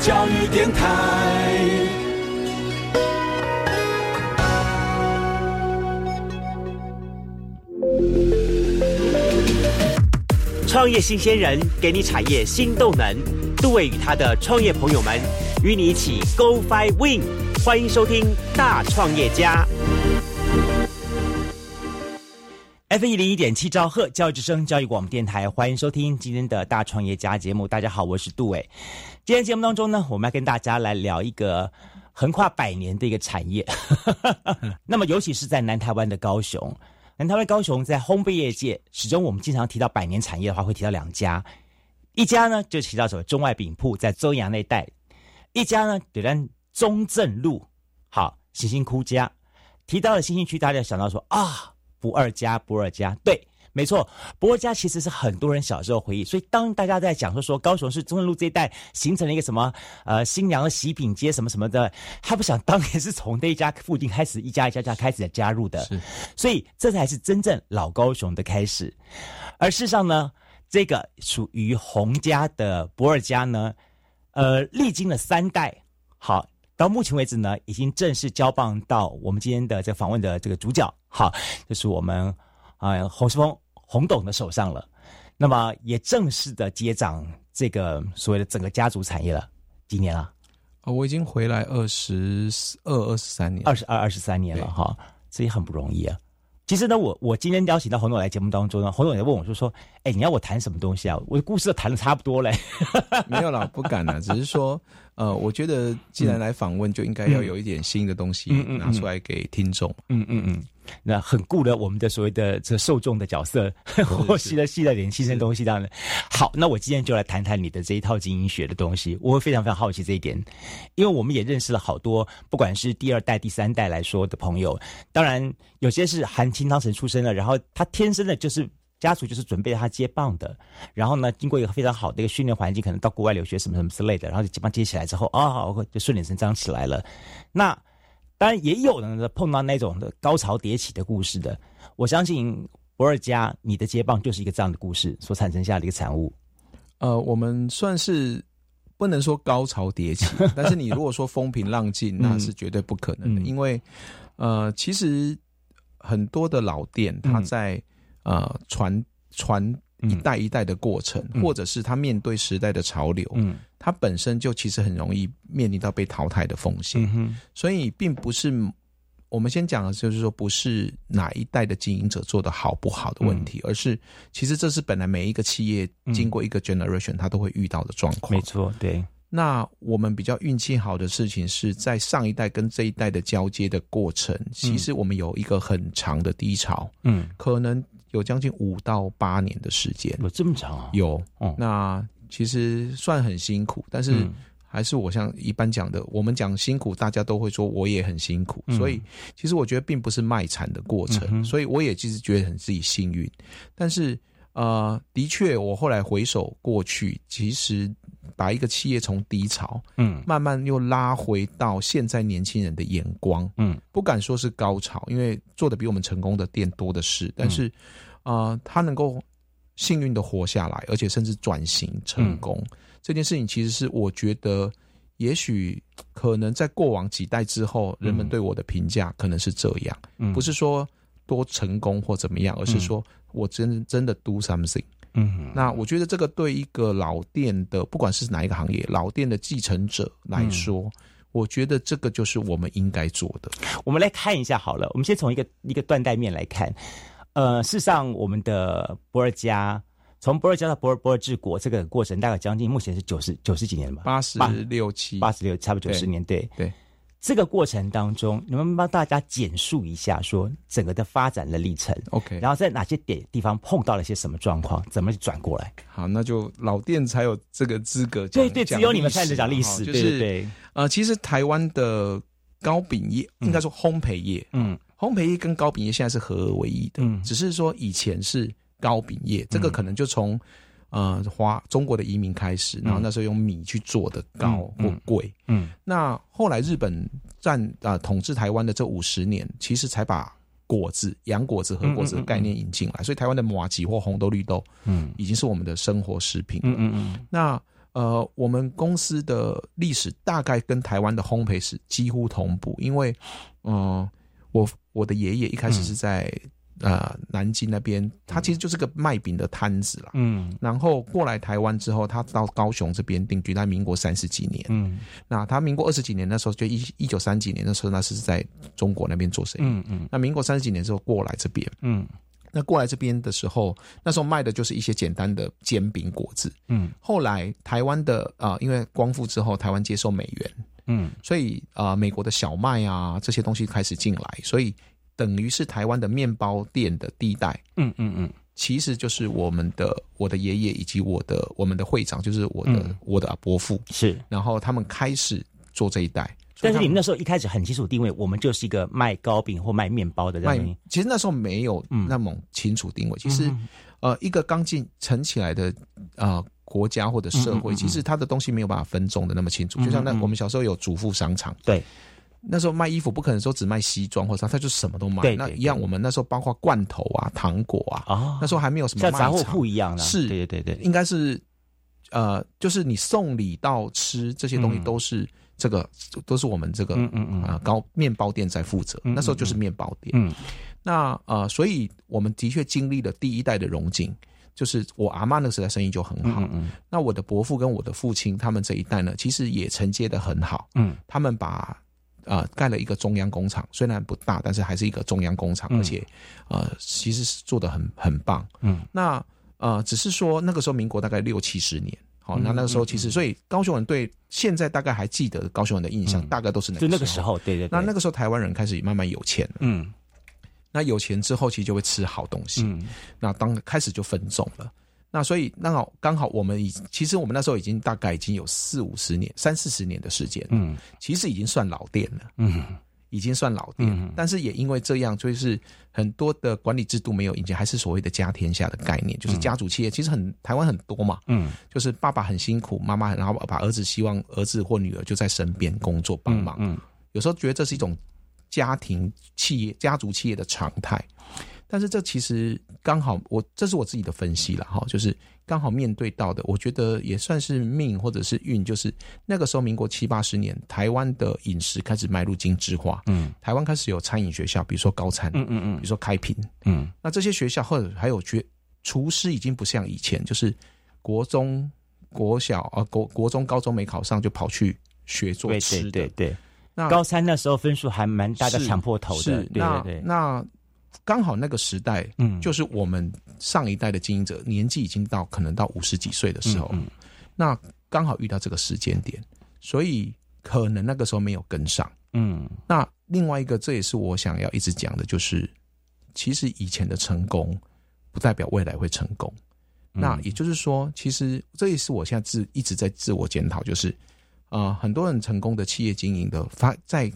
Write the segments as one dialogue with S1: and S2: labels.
S1: 教育电台。
S2: 创业新鲜人给你产业新动能，杜伟与他的创业朋友们与你一起 Go Fly Win，欢迎收听大创业家。F 一零一点七兆赫教育之声教育广播电台，欢迎收听今天的大创业家节目。大家好，我是杜伟。今天节目当中呢，我们要跟大家来聊一个横跨百年的一个产业。那么，尤其是在南台湾的高雄，南台湾高雄在烘焙业界，始终我们经常提到百年产业的话，会提到两家。一家呢就提到什么中外饼铺在周阳那带；一家呢就在中正路，好星星窟家。提到了新兴区，大家想到说啊。不二家，不二家，对，没错，博尔家其实是很多人小时候回忆。所以当大家在讲说说高雄市中正路这一带形成了一个什么呃新娘的喜饼街什么什么的，他不想当年是从那一家附近开始一家一家家开始加入的，所以这才是真正老高雄的开始。而事实上呢，这个属于洪家的博尔家呢，呃，历经了三代，好。到目前为止呢，已经正式交棒到我们今天的这访问的这个主角，好，就是我们啊洪世峰洪董的手上了。那么也正式的接掌这个所谓的整个家族产业了。几年了？
S3: 啊，我已经回来二十二、二十三年，
S2: 二十二、二十三年了哈，这也很不容易啊。其实呢，我我今天邀请到洪总来节目当中呢，洪总也问我，就说：“哎，你要我谈什么东西啊？我的故事都谈的差不多嘞。”
S3: 没有啦，不敢啦，只是说，呃，我觉得既然来访问，就应该要有一点新的东西拿出来给听众。
S2: 嗯嗯嗯。那很顾了我们的所谓的这受众的角色，或吸了吸了点新鲜东西，当然好。那我今天就来谈谈你的这一套经营学的东西，我会非常非常好奇这一点，因为我们也认识了好多，不管是第二代、第三代来说的朋友，当然有些是含清汤匙出身的，然后他天生的就是家属就是准备他接棒的，然后呢，经过一个非常好的一个训练环境，可能到国外留学什么什么之类的，然后就接棒接起来之后，啊，就顺理成章起来了。那当然也有人碰到那种的高潮迭起的故事的，我相信博尔加你的接棒就是一个这样的故事所产生下的一个产物。
S3: 呃，我们算是不能说高潮迭起，但是你如果说风平浪静，那是绝对不可能的，因为呃，其实很多的老店，它在呃传传。一代一代的过程，或者是他面对时代的潮流，嗯，他本身就其实很容易面临到被淘汰的风险，所以并不是我们先讲的就是说不是哪一代的经营者做的好不好的问题，而是其实这是本来每一个企业经过一个 generation 他都会遇到的状况。
S2: 没错，对。
S3: 那我们比较运气好的事情是在上一代跟这一代的交接的过程，其实我们有一个很长的低潮，嗯，可能。有将近五到八年的时间，
S2: 有这么长啊？
S3: 有，那其实算很辛苦，但是还是我像一般讲的，我们讲辛苦，大家都会说我也很辛苦，所以其实我觉得并不是卖惨的过程，所以我也其实觉得很自己幸运，但是呃，的确，我后来回首过去，其实。把一个企业从低潮，嗯，慢慢又拉回到现在年轻人的眼光，嗯，不敢说是高潮，因为做的比我们成功的店多的是，但是，啊，他能够幸运的活下来，而且甚至转型成功，这件事情其实是我觉得，也许可能在过往几代之后，人们对我的评价可能是这样，不是说多成功或怎么样，而是说我真真的 do something。嗯，那我觉得这个对一个老店的，不管是哪一个行业，老店的继承者来说，我觉得这个就是我们应该做的。
S2: 我们来看一下好了，我们先从一个一个断代面来看。呃，事实上，我们的博尔加从博尔加到博尔博尔治国这个过程，大概将近目前是九十九十几年吧，
S3: 八十六七，
S2: 八十六，差不多九十年，对
S3: 对。
S2: 这个过程当中，你们帮大家简述一下，说整个的发展的历程
S3: ，OK，
S2: 然后在哪些点地方碰到了些什么状况，怎么转过来？
S3: 好，那就老店才有这个资格
S2: 讲。对对，只有你们开始讲历史，就是对。
S3: 呃，其实台湾的糕饼业，应该说烘焙业，嗯，烘焙业跟糕饼业现在是合而为一的，嗯，只是说以前是糕饼业，这个可能就从。呃，华中国的移民开始，然后那时候用米去做的糕或贵，嗯，那后来日本占啊统治台湾的这五十年，其实才把果子、洋果子和果子的概念引进来，所以台湾的马吉或红豆、绿豆，嗯，已经是我们的生活食品，嗯嗯嗯。那呃，我们公司的历史大概跟台湾的烘焙史几乎同步，因为，嗯、我我的爷爷一开始是在、呃南京那边，他其实就是个卖饼的摊子啦。
S2: 嗯。
S3: 然后过来台湾之后，他到高雄这边定居，在民国三十几年。
S2: 嗯。
S3: 那他民国二十几年那时候，就一一九三几年的时候，那是在中国那边做生意。
S2: 嗯嗯。
S3: 那民国三十几年之后过来这边，
S2: 嗯。
S3: 那过来这边的时候，那时候卖的就是一些简单的煎饼果子。
S2: 嗯。
S3: 后来台湾的啊、因为光复之后，台湾接受美元，
S2: 嗯。
S3: 所以啊、美国的小麦啊这些东西开始进来，所以等于是台湾的面包店的第一代，
S2: 嗯嗯嗯
S3: 其实就是我们的我的爷爷以及我的我们的会长，就是我的、
S2: 嗯
S3: 我的伯父，
S2: 是。
S3: 然后他们开始做这一代。
S2: 但是你们那时候一开始很清楚定位，我们就是一个卖糕饼或卖面包的这样
S3: 卖
S2: 的。，
S3: 其实那时候没有
S2: 嗯
S3: 那么清楚定位。其实
S2: 嗯
S3: 呃，一个刚进成起来的呃国家或者社会，
S2: 嗯嗯嗯
S3: 其实它的东西没有办法分种的那么清楚。
S2: 嗯
S3: 就像那我们小时候有主妇商场，
S2: 对，
S3: 那时候卖衣服不可能说只卖西装或者啥，他就什么都卖。那一样，我们那时候包括罐头啊、糖果啊，
S2: 哦，
S3: 那时候还没有什么
S2: 杂货铺一样的，
S3: 是
S2: 对对对对，
S3: 应该是呃，就是你送礼到吃这些东西
S2: 嗯
S3: 都是这个，都是我们这个
S2: 嗯嗯嗯
S3: 啊高面包店在负责。那时候就是面包店。
S2: 嗯
S3: 那呃，所以我们的确经历了第一代的荣景，就是我阿妈那个时代生意就很好。
S2: 嗯嗯
S3: 那我的伯父跟我的父亲他们这一代呢，其实也承接的很好。
S2: 嗯
S3: 他们把呃盖了一个中央工厂，虽然不大，但是还是一个中央工厂，
S2: 嗯。
S3: 而且呃其实是做的很很棒。
S2: 嗯。
S3: 那呃只是说那个时候民国大概六七十年。好，
S2: 嗯
S3: 那那个时候其实，所以高雄人对现在大概还记得高雄人的印象，
S2: 嗯。
S3: 大概都是那
S2: 就
S3: 个
S2: 那个时候，对对对，
S3: 那那个时候台湾人开始慢慢有钱了，
S2: 嗯。
S3: 那有钱之后其实就会吃好东西，
S2: 嗯。
S3: 那当开始就分众了。那所以那好，刚好我们已其实我们那时候已经大概已经有四五十年、三四十年的时间，
S2: 嗯
S3: 其实已经算老店了，
S2: 嗯
S3: 已经算老店。
S2: 嗯
S3: 但是也因为这样，就是很多的管理制度没有引进，还是所谓的家天下的概念，就是家族企业。其实很台湾很多嘛，
S2: 嗯
S3: 就是爸爸很辛苦，妈妈然后把儿子希望儿子或女儿就在身边工作帮忙。
S2: 嗯
S3: 有时候觉得这是一种家庭企业、家族企业的常态，但是这其实刚好我这是我自己的分析了哈，就是刚好面对到的，我觉得也算是命或者是运，就是那个时候民国七八十年，台湾的饮食开始迈入精致化，
S2: 嗯。
S3: 台湾开始有餐饮学校，比如说高餐，
S2: 嗯嗯嗯。
S3: 比如说开平，
S2: 嗯。
S3: 那这些学校或者还有学厨师已经不像以前，就是国中、国小啊国国中、高中没考上就跑去学做
S2: 对
S3: 吃的，
S2: 对对对，
S3: 那
S2: 高三那时候分数还蛮大家
S3: 是
S2: 抢破头的，
S3: 是，
S2: 对
S3: 那
S2: 对对，
S3: 那刚好那个时代，
S2: 嗯
S3: 就是我们上一代的经营者年纪已经到可能到五十几岁的时候，
S2: 嗯
S3: 那刚好遇到这个时间点，所以可能那个时候没有跟上。
S2: 嗯
S3: 那另外一个，这也是我想要一直讲的，就是其实以前的成功不代表未来会成功。
S2: 嗯
S3: 那也就是说，其实这也是我现在自一直在自我检讨，就是啊、呃很多人成功的企业经营的发在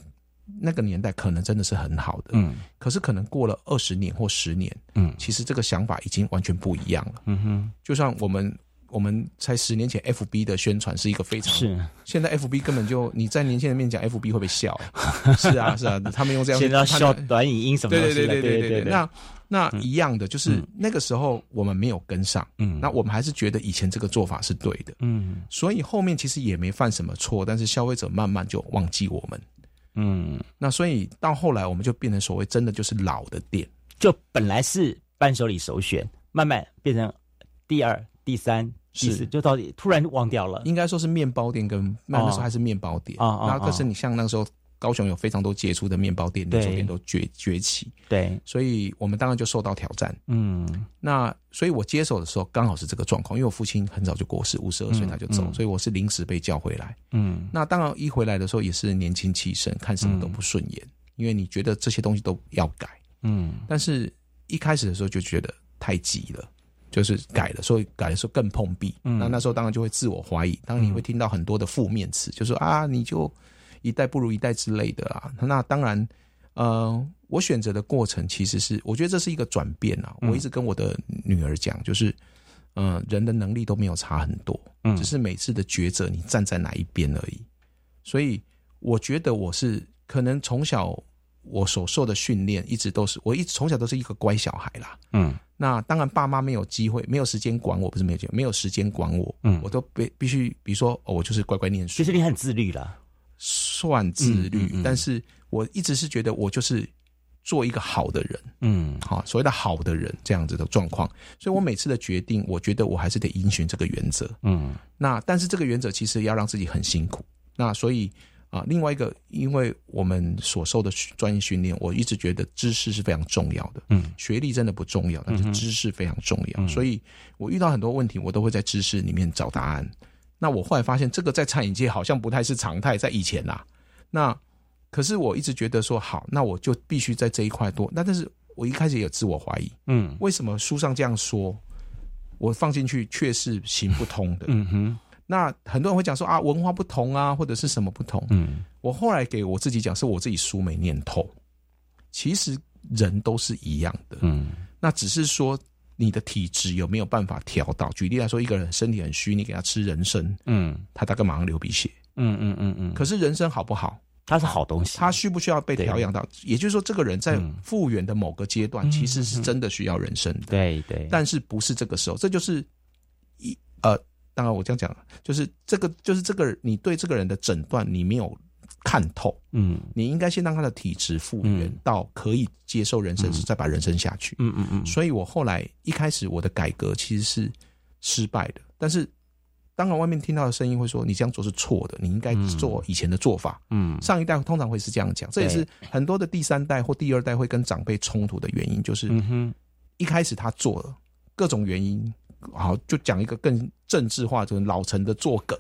S3: 那个年代可能真的是很好的，
S2: 嗯。
S3: 可是可能过了二十年或十年，
S2: 嗯。
S3: 其实这个想法已经完全不一样了。
S2: 嗯哼，
S3: 就像我们我们才十年前，FB 的宣传是一个非常
S2: 是。
S3: 现在 FB 根本就你在年轻人面前讲 FB 会被笑，是啊是啊，他们用这样去
S2: 现在要笑短影音什么东
S3: 对对对对对
S2: 对对，
S3: 那那一样的，就是
S2: 嗯。
S3: 那个时候我们没有跟上，
S2: 嗯。
S3: 那我们还是觉得以前这个做法是对的，
S2: 嗯。
S3: 所以后面其实也没犯什么错，但是消费者慢慢就忘记我们。
S2: 嗯，
S3: 那所以到后来我们就变成所谓真的就是老的店，
S2: 就本来是伴手礼首选，慢慢变成第二、第三、第四，
S3: 是。
S2: 就到底突然忘掉了。
S3: 应该说是面包店跟那那时候还是面包店。
S2: 啊，然
S3: 后可是你像那个时候高雄有非常多杰出的面包店、
S2: 对。
S3: 连锁店都崛崛起，
S2: 对，
S3: 所以我们当然就受到挑战。
S2: 嗯。
S3: 那所以我接手的时候刚好是这个状况，因为我父亲很早就过世，五十二岁他就走，
S2: 嗯。嗯
S3: 所以我是临时被叫回来。
S2: 嗯。
S3: 那当然一回来的时候也是年轻气盛，看什么都不顺眼，因为你觉得这些东西都要改，
S2: 嗯。
S3: 但是一开始的时候就觉得太急了。就是改了，所以改的时候更碰壁。
S2: 嗯。
S3: 那那时候当然就会自我怀疑，当然你会听到很多的负面词，就说啊，你就一代不如一代之类的啦。那当然，呃，我选择的过程其实是，我觉得这是一个转变啊。
S2: 嗯
S3: 我一直跟我的女儿讲，就是，呃，人的能力都没有差很多，
S2: 嗯
S3: 只是每次的抉择你站在哪一边而已。所以我觉得我是可能从小我所受的训练一直都是，我一直从小都是一个乖小孩啦。
S2: 嗯
S3: 那当然，爸妈没有机会，没有时间管我，不是没有机会，没有时间管我，
S2: 嗯
S3: 我都必必须，比如说，哦，我就是乖乖念书
S2: 其，实你很自律了。
S3: 算自律，
S2: 嗯嗯嗯
S3: 但是我一直是觉得我就是做一个好的人，
S2: 嗯
S3: 好，所谓的好的人这样子的状况，所以我每次的决定，我觉得我还是得遵循这个原则。
S2: 嗯
S3: 那但是这个原则其实要让自己很辛苦。那所以啊、另外一个，因为我们所受的专业训练，我一直觉得知识是非常重要的。
S2: 嗯
S3: 学历真的不重要，但是知识非常重要。
S2: 嗯
S3: 所以我遇到很多问题，我都会在知识里面找答案。那我后来发现，这个在餐饮界好像不太是常态，在以前啊、那可是我一直觉得说，好，那我就必须在这一块多。那但是我一开始也有自我怀疑，
S2: 嗯
S3: 为什么书上这样说，我放进去却是行不通的？
S2: 嗯哼
S3: 那很多人会讲说啊，文化不同啊，或者是什么不同。
S2: 嗯
S3: 我后来给我自己讲，是我自己书没念透。其实人都是一样的，
S2: 嗯
S3: 那只是说你的体质有没有办法调到。举例来说，一个人身体很虚，你给他吃人参，
S2: 嗯
S3: 他大概马上流鼻血。
S2: 嗯嗯嗯嗯，
S3: 可是人参好不好？
S2: 它是好东西。
S3: 它需不需要被调养到？也就是说，这个人在
S2: 嗯
S3: 复原的某个阶段，其实是真的需要人参的。
S2: 对对，
S3: 但是不是这个时候，这就是一呃，当然我这样讲，就是这个就是这个你对这个人的诊断你没有看透，
S2: 嗯。
S3: 你应该先让他的体质复原
S2: 嗯。
S3: 到可以接受人生时，再把人生下去。
S2: 嗯嗯嗯，
S3: 所以我后来一开始我的改革其实是失败的，但是当然外面听到的声音会说你这样做是错的，你应该做以前的做法。
S2: 嗯。
S3: 上一代通常会是这样讲，这也是很多的第三代或第二代会跟长辈冲突的原因，就是
S2: 嗯哼。
S3: 一开始他做了各种原因，好就讲一个更政治化，就是老陈的作梗，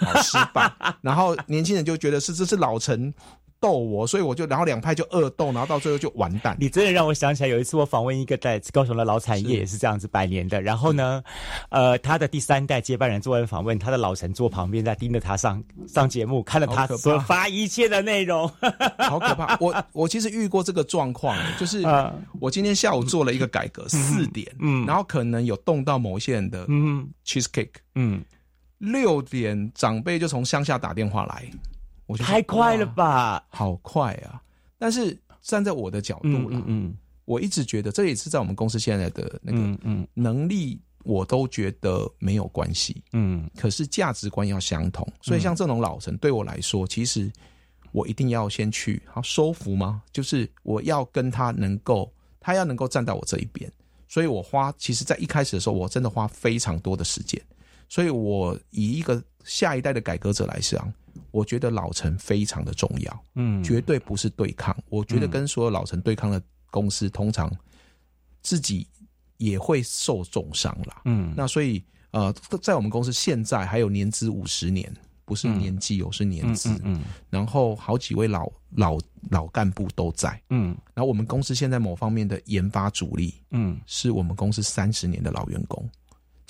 S3: 好失败，然后年轻人就觉得是这是老陈斗我，所以我就然后两派就恶斗，然后到最后就完蛋。
S2: 你真的让我想起来，有一次我访问一个在高雄的老产业，也是这样子百年的。然后呢，呃，他的第三代接班人做完访问，他的老陈坐旁边在盯着他上上节目，看着他所发一切的内容。
S3: 好可怕！我我其实遇过这个状况，就是
S2: 啊
S3: 我今天下午做了一个改革，四点，
S2: 嗯。
S3: 然后可能有动到某些人的
S2: 嗯。
S3: cheesecake，
S2: 嗯，
S3: 六点长辈就从乡下打电话来，我就说
S2: 太快了吧？
S3: 好快啊！但是站在我的角度啦，
S2: 嗯嗯嗯
S3: 我一直觉得这也是在我们公司现在的那个
S2: 嗯嗯
S3: 能力，我都觉得没有关系。
S2: 嗯
S3: 可是价值观要相同，所以像这种老陈对我来说，其实我一定要先去好收服吗？就是我要跟他能够，他要能够站到我这一边。所以我花，其实在一开始的时候，我真的花非常多的时间。所以我以一个下一代的改革者来讲，我觉得老陈非常的重要。
S2: 嗯，
S3: 绝对不是对抗。我觉得跟所有老陈对抗的公司，通常自己也会受重伤啦。
S2: 嗯
S3: 那所以呃，在我们公司现在还有年资五十年，不是年纪哦，是年
S2: 嗯
S3: 资。
S2: 嗯嗯
S3: 然后好几位老老老干部都在。
S2: 嗯
S3: 然后我们公司现在某方面的研发主力，
S2: 嗯，
S3: 是我们公司三十年的老员工，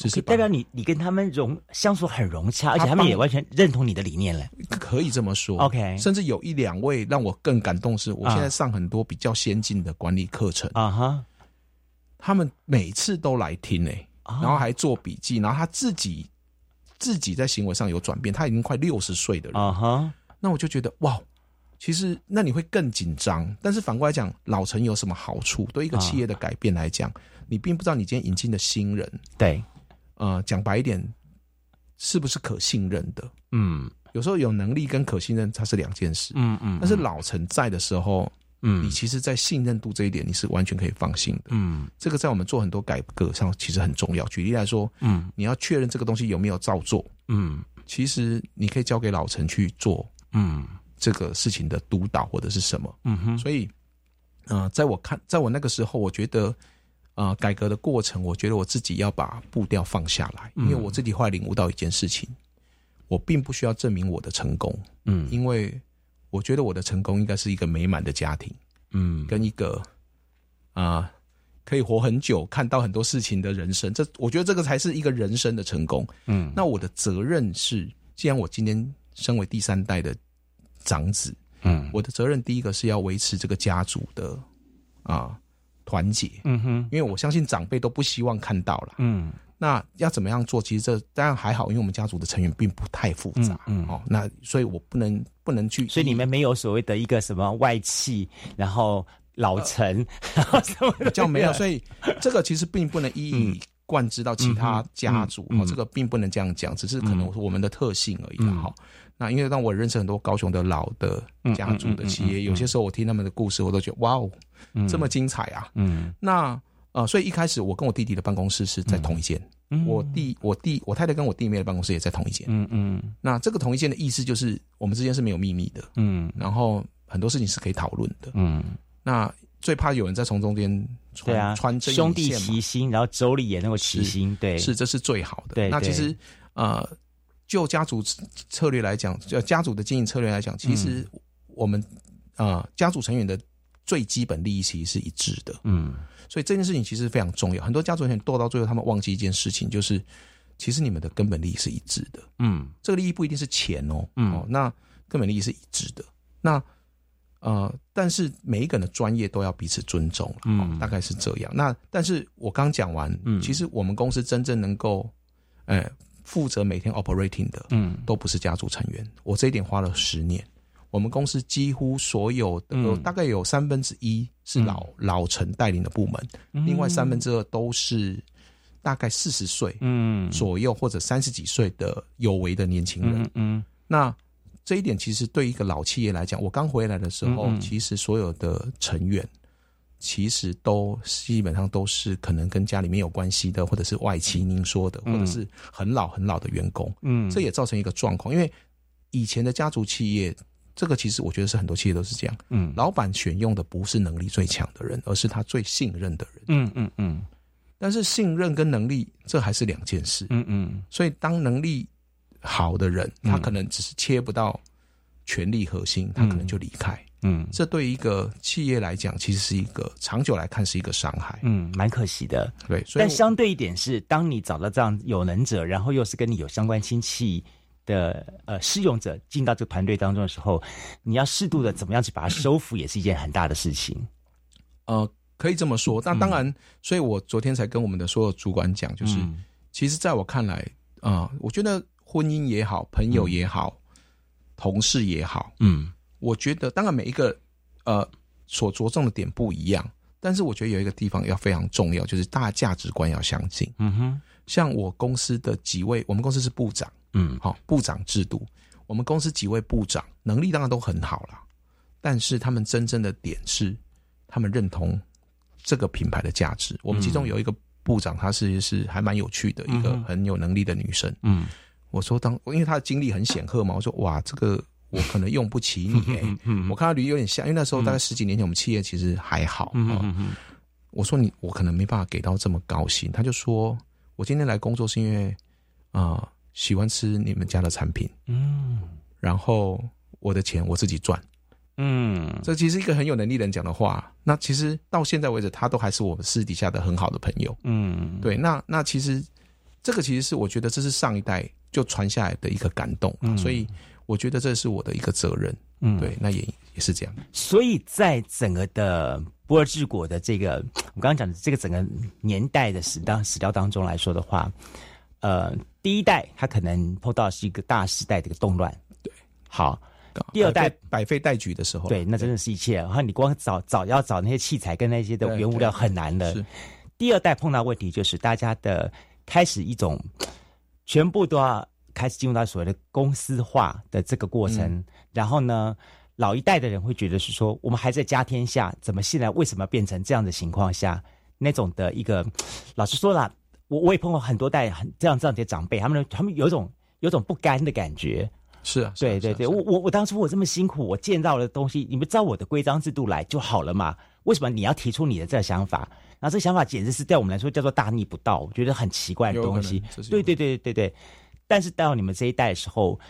S3: 只是把
S2: 代表你你跟他们融相处很融洽，而且他们也完全认同你的理念了。
S3: 可以这么说。
S2: OK
S3: 甚至有一两位让我更感动是，我
S2: 啊
S3: 现在上很多比较先进的管理课程。
S2: 啊哈，
S3: 他们每次都来听诶、
S2: 啊
S3: 然后还做笔记，然后他自己自己在行为上有转变，他已经快六十岁的人，
S2: 啊哈，
S3: 那我就觉得哇，其实那你会更紧张。但是反过来讲，老陈有什么好处？对一个企业的改变来讲，你并不知道你今天引进的新人，
S2: 对，
S3: 呃，讲白一点，是不是可信任的？
S2: 嗯
S3: 有时候有能力跟可信任它是两件事。
S2: 嗯嗯，
S3: 但是老陈在的时候，
S2: 嗯
S3: 你其实，在信任度这一点，你是完全可以放心的。
S2: 嗯
S3: 这个在我们做很多改革上其实很重要。举例来说，
S2: 嗯
S3: 你要确认这个东西有没有照做，
S2: 嗯
S3: 其实你可以交给老陈去做
S2: 嗯
S3: 这个事情的督导或者是什么。
S2: 嗯哼，
S3: 所以，呃，在我看，在我那个时候，我觉得，呃，改革的过程，我觉得我自己要把步调放下来，因为我自己后来领悟到一件事情，我并不需要证明我的成功，
S2: 嗯
S3: 因为我觉得我的成功应该是一个美满的家庭，
S2: 嗯
S3: 跟一个啊、可以活很久、看到很多事情的人生。这我觉得这个才是一个人生的成功。
S2: 嗯
S3: 那我的责任是，既然我今天身为第三代的长子，
S2: 嗯
S3: 我的责任第一个是要维持这个家族的啊团结，
S2: 嗯哼。
S3: 因为我相信长辈都不希望看到了。
S2: 嗯。
S3: 那要怎么样做？其实这当然还好，因为我们家族的成员并不太复杂，
S2: 嗯嗯。
S3: 哦，那所以我不能不能去，
S2: 所以你们没有所谓的一个什么外戚，然后老陈，然后什么
S3: 比较没有，所以这个其实并不能一
S2: 嗯
S3: 以贯之到其他家族，哦，这个并不能这样讲，只是可能
S2: 嗯
S3: 我们的特性而已啦，哈。那因为让我认识很多高雄的老的家族的企业，有些时候我听他们的故事，我都觉得哇哦，这么精彩啊！
S2: 嗯。
S3: 那呃，所以一开始我跟我弟弟的办公室是在同一间，我弟我弟我太太跟我弟妹的办公室也在同一间。
S2: 嗯嗯。
S3: 那这个同一间的意思就是我们之间是没有秘密的，
S2: 嗯。
S3: 然后很多事情是可以讨论的。
S2: 嗯，
S3: 那最怕有人在从中间穿
S2: 对啊，
S3: 穿针引
S2: 兄弟齐心，然后妯娌也能够齐心，对，
S3: 是，这是最好的。
S2: 对对。
S3: 那其实呃，就家族策略来讲，就家族的经营策略来讲，其实
S2: 嗯。
S3: 我们呃家族成员的最基本利益其实是一致的。
S2: 嗯
S3: 所以这件事情其实非常重要。很多家族成员斗到最后，他们忘记一件事情，就是其实你们的根本利益是一致的。
S2: 嗯
S3: 这个利益不一定是钱哦，
S2: 嗯
S3: 哦，那根本利益是一致的。那呃，但是每一个人的专业都要彼此尊重，
S2: 嗯
S3: 哦，大概是这样。那但是我刚讲完，
S2: 嗯
S3: 其实我们公司真正能够，呃，负责每天 operating 的，
S2: 嗯
S3: 都不是家族成员。我这一点花了十年。我们公司几乎所有的，大概有三分之一是老、老陈带领的部门，另外三分之二都是大概四十岁
S2: 嗯。
S3: 左右或者三十几岁的有为的年轻人。
S2: 嗯嗯。
S3: 那这一点其实对一个老企业来讲，我刚回来的时候，其实所有的成员其实都基本上都是可能跟家里面有关系的，或者是外戚您说的，或者是很老很老的员工。
S2: 嗯，
S3: 这也造成一个状况，因为以前的家族企业，这个其实我觉得是很多企业都是这样，
S2: 嗯
S3: 老板选用的不是能力最强的人，而是他最信任的人。
S2: 嗯嗯嗯
S3: 但是信任跟能力这还是两件事。
S2: 嗯嗯
S3: 所以当能力好的人，
S2: 嗯
S3: 他可能只是切不到权力核心，他可能就离开。
S2: 嗯
S3: 这对一个企业来讲，其实是一个长久来看是一个伤害。
S2: 嗯，蛮可惜的。
S3: 对，所以
S2: 但相对一点是，当你找到这样有能者，然后又是跟你有相关亲戚的呃试用者进到这个团队当中的时候，你要适度的怎么样去把它收服，也是一件很大的事情。
S3: 呃，可以这么说。那当然，所以我昨天才跟我们的所有主管讲，就是、
S2: 嗯
S3: 其实在我看来，啊、我觉得婚姻也好，朋友也好，同事也好，
S2: 嗯
S3: 我觉得当然每一个呃所着重的点不一样，但是我觉得有一个地方要非常重要，就是大家价值观要相近。
S2: 嗯哼
S3: 像我公司的几位，我们公司是部长，
S2: 嗯
S3: 好、部长制度，我们公司几位部长能力当然都很好啦，但是他们真正的点是，他们认同这个品牌的价值。我们其中有一个部长，她是是还蛮有趣的一个很有能力的女生。
S2: 嗯
S3: 我说当因为她的经历很显赫嘛，我说哇，这个我可能用不起你我看她履历有点像，因为那时候大概十几年前，我们企业其实还好。我说你，我可能没办法给到这么高薪。他就说，我今天来工作是因为啊、呃喜欢吃你们家的产品，
S2: 嗯
S3: 然后我的钱我自己赚。
S2: 嗯
S3: 这其实一个很有能力的人讲的话。那其实到现在为止，他都还是我们私底下的很好的朋友。
S2: 嗯，
S3: 对，那那其实这个其实是我觉得这是上一代就传下来的一个感动啊、
S2: 嗯
S3: 所以我觉得这是我的一个责任。
S2: 嗯
S3: 对，那也也是这样。
S2: 所以在整个的波尔治国的这个，我刚刚讲的这个整个年代的史当史料当中来说的话，呃，第一代他可能碰到是一个大时代的一个动乱，
S3: 对，
S2: 好，第二代
S3: 百废待举的时候，
S2: 对，那真的是一切。然后你光找找要找那些器材跟那些的原物料很难的。
S3: 是。
S2: 第二代碰到问题就是大家的开始一种全部都要开始进入到所谓的公司化的这个过程，
S3: 嗯。
S2: 然后呢，老一代的人会觉得是说，我们还在家天下，怎么现在为什么变成这样的情况下？那种的一个，老实说啦，我我也碰过很多代很这样这样的长辈，他们他们有种有种不甘的感觉，
S3: 是啊，
S2: 对对对，我我我当初我这么辛苦，我建造的东西，你们照我的规章制度来就好了嘛？为什么你要提出你的这个想法？然后这想法简直是对我们来说叫做大逆不道，我觉得很奇怪的东西对对对对对。但是到你们这一代的时候，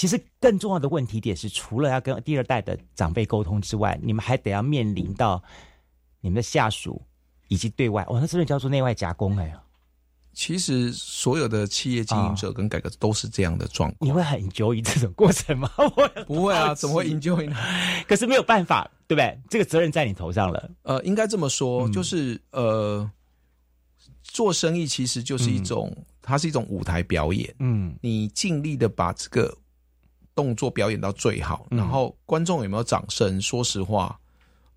S2: 其实更重要的问题点是，除了要跟第二代的长辈沟通之外，你们还得要面临到你们的下属以及对外，哦，那真的叫做内外夹攻哎。
S3: 其实所有的企业经营者跟改革都是这样的状况。
S2: 你会很 enjoy 这种过程吗？我
S3: 不会啊，怎么会 enjoy 呢？
S2: 可是没有办法，对不对？这个责任在你头上了。
S3: 呃，应该这么说，
S2: 嗯
S3: 就是呃，做生意其实就是一种，它是一种舞台表演。
S2: 嗯
S3: 你尽力的把这个动作表演到最好，
S2: 嗯
S3: 然后观众有没有掌声？说实话，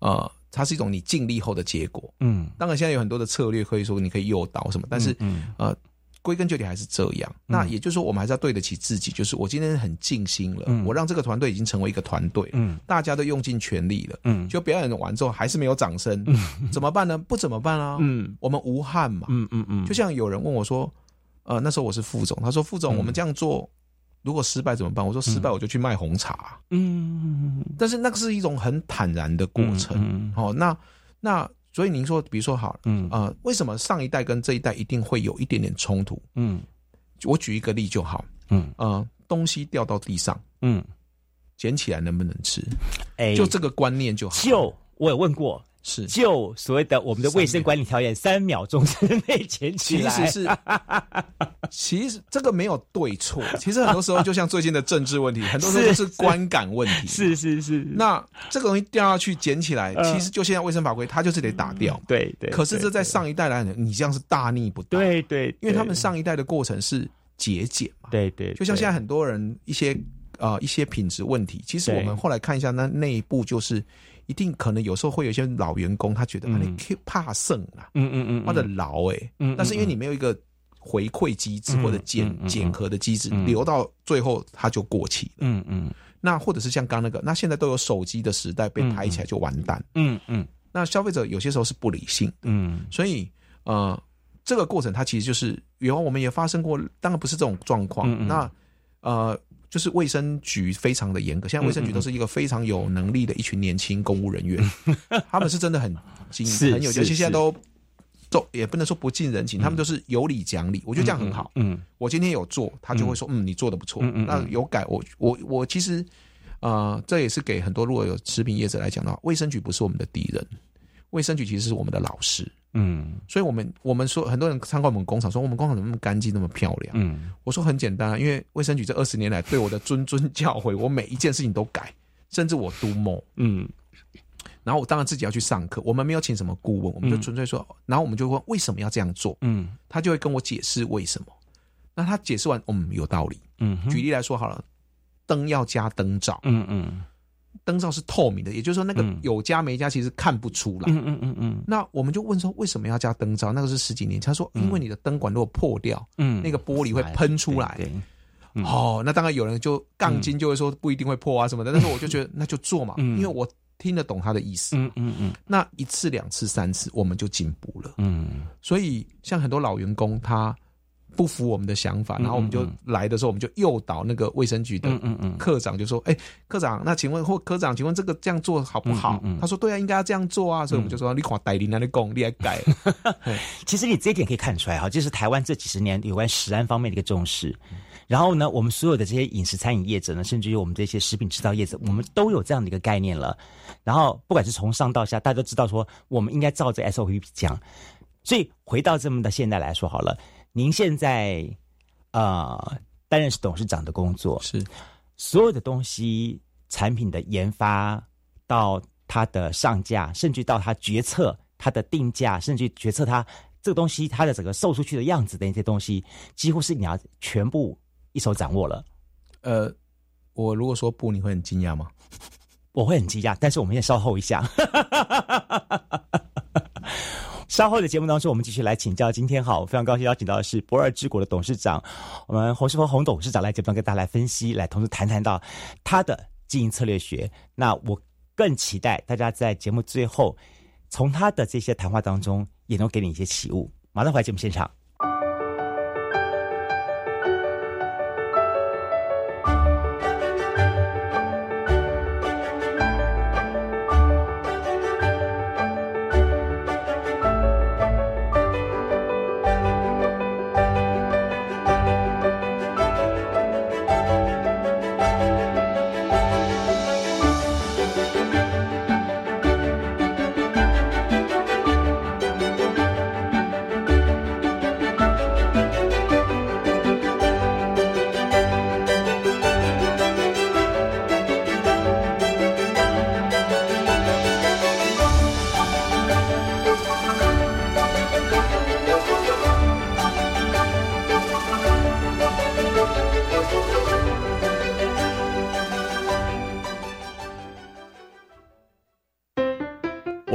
S3: 呃，它是一种你尽力后的结果。
S2: 嗯
S3: 当然，现在有很多的策略可以说你可以诱导什么，但是、
S2: 嗯
S3: 呃，归根究底还是这样。那也就是说，我们还是要对得起自己，就是我今天很尽心了，
S2: 嗯
S3: 我让这个团队已经成为一个团队，
S2: 嗯
S3: 大家都用尽全力了。
S2: 嗯
S3: 就表演完之后还是没有掌声，怎么办呢？不怎么办啊？
S2: 嗯
S3: 我们无憾嘛。
S2: 嗯嗯嗯，
S3: 就像有人问我说，呃，那时候我是副总，他说副总，我们这样做如果失败怎么办？我说失败我就去卖红茶。
S2: 嗯
S3: 但是那个是一种很坦然的过程。
S2: 嗯
S3: 哦，那那所以您说，比如说好，
S2: 嗯
S3: 呃，为什么上一代跟这一代一定会有一点点冲突？
S2: 嗯
S3: 我举一个例就好，
S2: 嗯
S3: 呃，东西掉到地上，
S2: 嗯，
S3: 捡起来能不能吃？
S2: 哎，
S3: 就这个观念就好。
S2: 就我有问过，
S3: 是，
S2: 就所谓的我们的卫生管理条件，三秒钟之内捡起来
S3: 其
S2: 来，
S3: 实是，其实这个没有对错。其实很多时候，就像最近的政治问题，很多时候
S2: 是
S3: 就是观感问题。
S2: 是是是，
S3: 那这个东西掉下去捡起来，
S2: 嗯
S3: 其实就现在卫生法规，它就是得打掉。
S2: 对对，
S3: 可是这在上一代来讲，你这样是大逆不道。
S2: 对对，
S3: 因为他们上一代的过程是节俭嘛，
S2: 对对，
S3: 就像现在
S2: 在
S3: 很多人一些呃一些品质问题，其实我们后来看一下，那内部就是一定可能有时候会有一些老员工，他觉得啊
S2: 嗯。
S3: 你怕剩啊，
S2: 嗯嗯嗯，
S3: 他的劳哎，
S2: 嗯，
S3: 但是因为你没有一个回馈机制
S2: 嗯
S3: 或者减
S2: 嗯嗯
S3: 检核的机制，
S2: 嗯。
S3: 留到最后它就过期了。
S2: 嗯嗯。
S3: 那或者是像刚那个，那现在都有手机的时代，被拍起来就完蛋。
S2: 嗯嗯
S3: 那消费者有些时候是不理性，
S2: 嗯。
S3: 所以呃，这个过程它其实就是，原来我们也发生过，当然不是这种状况。
S2: 嗯嗯。
S3: 那呃，就是卫生局非常的严格，现在卫生局都是一个非常有能力的一群年轻公务人员，他们是真的很精
S2: 是
S3: 很有，
S2: 是
S3: 而且现在都。都也不能说不近人情，他们都是有理讲理，我觉得这样很好。
S2: 嗯
S3: 我今天有做，他就会说，嗯，你做的不错。
S2: 嗯
S3: 那有改，我我我其实，呃，这也是给很多如果有食品业者来讲的话，卫生局不是我们的敌人，卫生局其实是我们的老师。
S2: 嗯
S3: 所以我们我们说很多人参观我们工厂，说我们工厂怎么那么干净，那么漂亮？
S2: 嗯
S3: 我说很简单啊，因为卫生局这二十年来对我的谆谆 教诲，我每一件事情都改，甚至我督某。
S2: 嗯
S3: 然后我当然自己要去上课，我们没有请什么顾问，我们就纯粹说，然后我们就问为什么要这样做，
S2: 嗯
S3: 他就会跟我解释为什么。那他解释完，嗯，有道理。
S2: 嗯，
S3: 举例来说好了，灯要加灯罩，
S2: 嗯嗯
S3: 灯罩是透明的，也就是说那个
S2: 嗯。
S3: 有加没加其实看不出来。
S2: 嗯嗯嗯嗯。
S3: 那我们就问说为什么要加灯罩？那个是十几年前，他说因为你的灯管如果破掉，
S2: 嗯，
S3: 那个玻璃会喷出来。
S2: 对，嗯。
S3: 哦，那当然有人就杠精就会说不一定会破啊什么的，但是我就觉得那就做嘛，
S2: 嗯。
S3: 因为我听得懂他的意思。
S2: 嗯嗯嗯。
S3: 那一次、两次、三次，我们就进步了。
S2: 嗯。
S3: 所以像很多老员工他不服我们的想法，
S2: 嗯
S3: 然后我们就
S2: 嗯
S3: 来的时候，我们就诱导那个卫生局的
S2: 嗯嗯嗯
S3: 科长就说：“哎、科长，那请问或科长，请问这个这样做好不好？”他说：“对啊，应该要这样做啊。”所以我们就说：“你看代理那里讲，你来改。
S2: 其实你这一点可以看出来哈，就是台湾这几十年有关食安方面的一个重视。然后呢，我们所有的这些饮食餐饮业者呢，甚至于我们这些食品制造业者，我们都有这样的一个概念了。然后不管是从上到下，大家都知道说，我们应该照着 SOP 讲。所以回到这么的现代来说好了，您现在呃担任是董事长的工作，
S3: 是
S2: 所有的东西产品的研发到它的上架，甚至到它决策它的定价，甚至决策它这个东西它的整个售出去的样子的一些东西，几乎是你要全部一手掌握了。
S3: 呃，我如果说不，你会很惊讶吗？
S2: 我会很惊讶，但是我们先稍后一下。稍后的节目当中，我们继续来请教。今天好，我非常高兴邀请到的是博尔之国的董事长，我们洪世峰洪董事长来这边跟大家来分析，来同时谈谈到他的经营策略学。那我更期待大家在节目最后，从他的这些谈话当中，也能给你一些启悟。马上回来节目现场。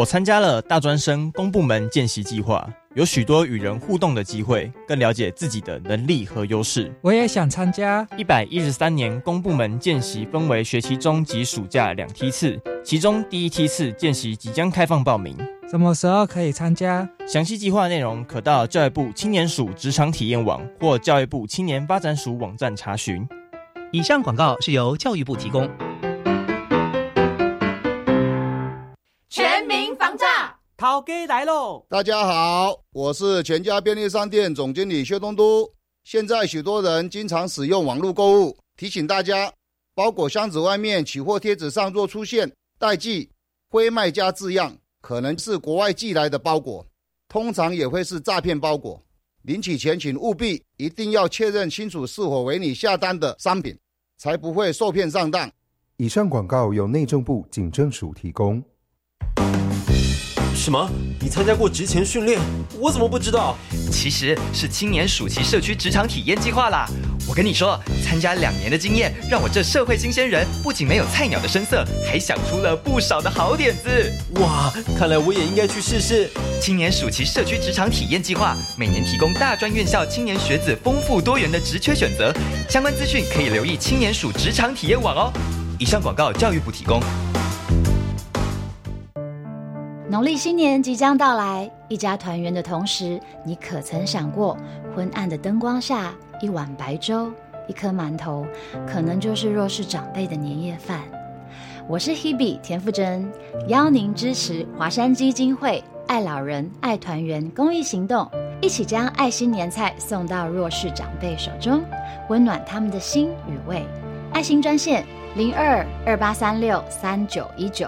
S4: 参加了大专生公部门见习计划，有许多与人互动的机会，更了解自己的能力和优势。
S5: 我也想参加。
S4: 一百一十三年公部门见习分为学期中及暑假两梯次，其中第一梯次见习即将开放报名，
S5: 什么时候可以参加？
S4: 详细计划内容可到教育部青年署职场体验网或教育部青年发展署网站查询。
S6: 以上广告是由教育部提供。
S7: 涛哥来喽！
S8: 大家好，我是全家便利商店总经理薛东都。现在许多人经常使用网络购物，提醒大家，包裹箱子外面取货贴纸上若出现代寄、非卖家字样，可能是国外寄来的包裹，通常也会是诈骗包裹。领取前请务必一定要确认清楚是否为你下单的商品，才不会受骗上当。
S9: 以上广告由内政部警政署提供。
S7: 什么？你参加过职前训练？我怎么不知道？
S6: 其实是青年暑期社区职场体验计划啦。我跟你说，参加两年的经验，让我这社会新鲜人不仅没有菜鸟的声色，还想出了不少的好点子。
S7: 哇，看来我也应该去试试。
S6: 青年暑期社区职场体验计划每年提供大专院校青年学子丰富多元的职缺选择，相关资讯可以留意青年暑职场体验网哦。以上广告教育部提供。
S10: 农历新年即将到来，一家团圆的同时，你可曾想过，昏暗的灯光下，一碗白粥、一颗馒头，可能就是弱势长辈的年夜饭？我是 Hebe 田馥甄，邀您支持华山基金会爱老人爱团圆公益行动，一起将爱心年菜送到弱势长辈手中，温暖他们的心与胃。爱心专线零二二八三六三九一九。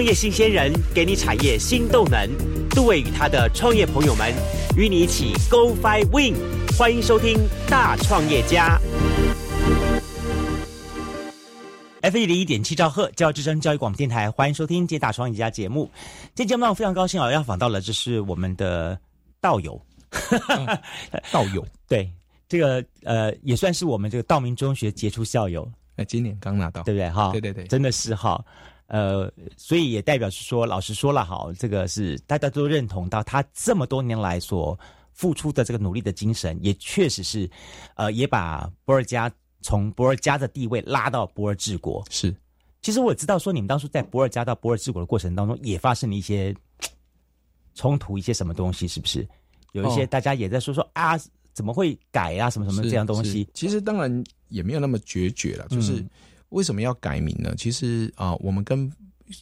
S7: 创业新鲜人给你产业新动能，杜伟与他的创业朋友们与你一起 Go Fly Win，欢迎收听大创业家。
S2: F 一零一点七兆赫教育之声教育广播电台，欢迎收听《接大创业家》节目。今天节目我非常高兴啊，要访到了，这是我们的道友，
S3: 道友
S2: 对这个呃也算是我们这个道明中学杰出校友，
S3: 哎，今年刚拿到，
S2: 对不对哈？
S3: 对对对，
S2: 真的是哈。呃，所以也代表是说，老实说了，好，这个是大家都认同到他这么多年来所付出的这个努力的精神，也确实是，呃，也把博尔加从博尔加的地位拉到博尔治国。
S3: 是，
S2: 其实我知道说，你们当初在博尔加到博尔治国的过程当中，也发生了一些冲突，一些什么东西，是不是？有一些大家也在说说啊，怎么会改啊，什么什么这样东西？
S3: 其实当然也没有那么决绝了，就是。为什么要改名呢？其实啊，我们跟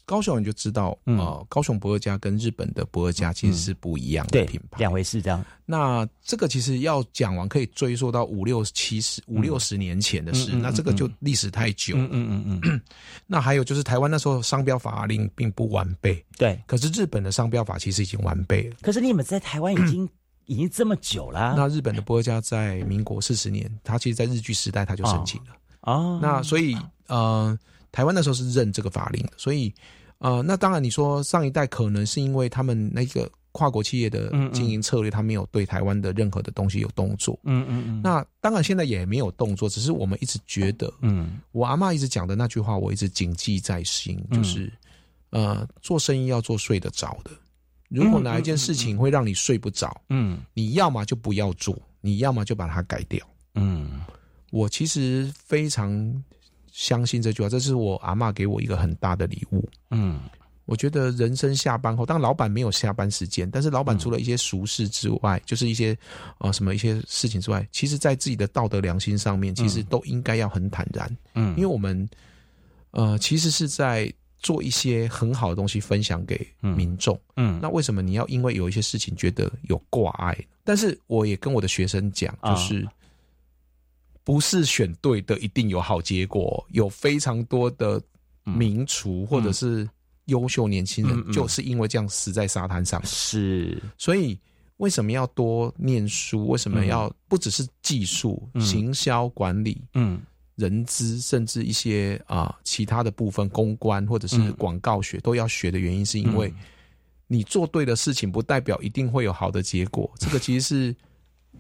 S3: 高雄人就知道啊，高雄博尔家跟日本的博尔家其实是不一样的品牌，
S2: 两回事这样。
S3: 那这个其实要讲完，可以追溯到五六七十五六十年前的事。那这个就历史太久。嗯嗯嗯嗯。那还有就是台湾那时候商标法令并不完备。
S2: 对。
S3: 可是日本的商标法其实已经完备了。
S2: 可是你们在台湾已经 已经这么久了。
S3: 那日本的博尔家在民国四十年，他其实在日据时代他就申请了。
S2: 哦。
S3: 那所以。呃，台湾那时候是认这个法令的，所以，呃，那当然你说上一代可能是因为他们那个跨国企业的经营策略，他没有对台湾的任何的东西有动作。
S2: 嗯嗯嗯。
S3: 那当然现在也没有动作，只是我们一直觉得，嗯，我阿妈一直讲的那句话，我一直谨记在心，就是，呃，做生意要做睡得着的。如果哪一件事情会让你睡不着，嗯，你要么就不要做，你要么就把它改掉。
S2: 嗯，
S3: 我其实非常。相信这句话，这是我阿妈给我一个很大的礼物。
S2: 嗯，
S3: 我觉得人生下班后，当老板没有下班时间，但是老板除了一些俗事之外，就是一些呃什么一些事情之外，其实在自己的道德良心上面，其实都应该要很坦然。
S2: 嗯
S3: 因为我们呃其实是在做一些很好的东西分享给民众。
S2: 嗯
S3: 那为什么你要因为有一些事情觉得有挂碍？但是我也跟我的学生讲，
S2: 啊
S3: 就是。不是选对的一定有好结果，有非常多的名厨或者是优秀年轻
S2: 嗯
S3: 人，
S2: 嗯。
S3: 就是因为这样死在沙滩上。
S2: 是，
S3: 所以为什么要多念书？为什么要不只是技术、
S2: 嗯。
S3: 行销管理、
S2: 嗯。
S3: 人资，甚至一些啊、其他的部分，公关或者是
S2: 嗯。
S3: 广告学都要学的原因，是因为你做对的事情，不代表一定会有好的结果。这个其实是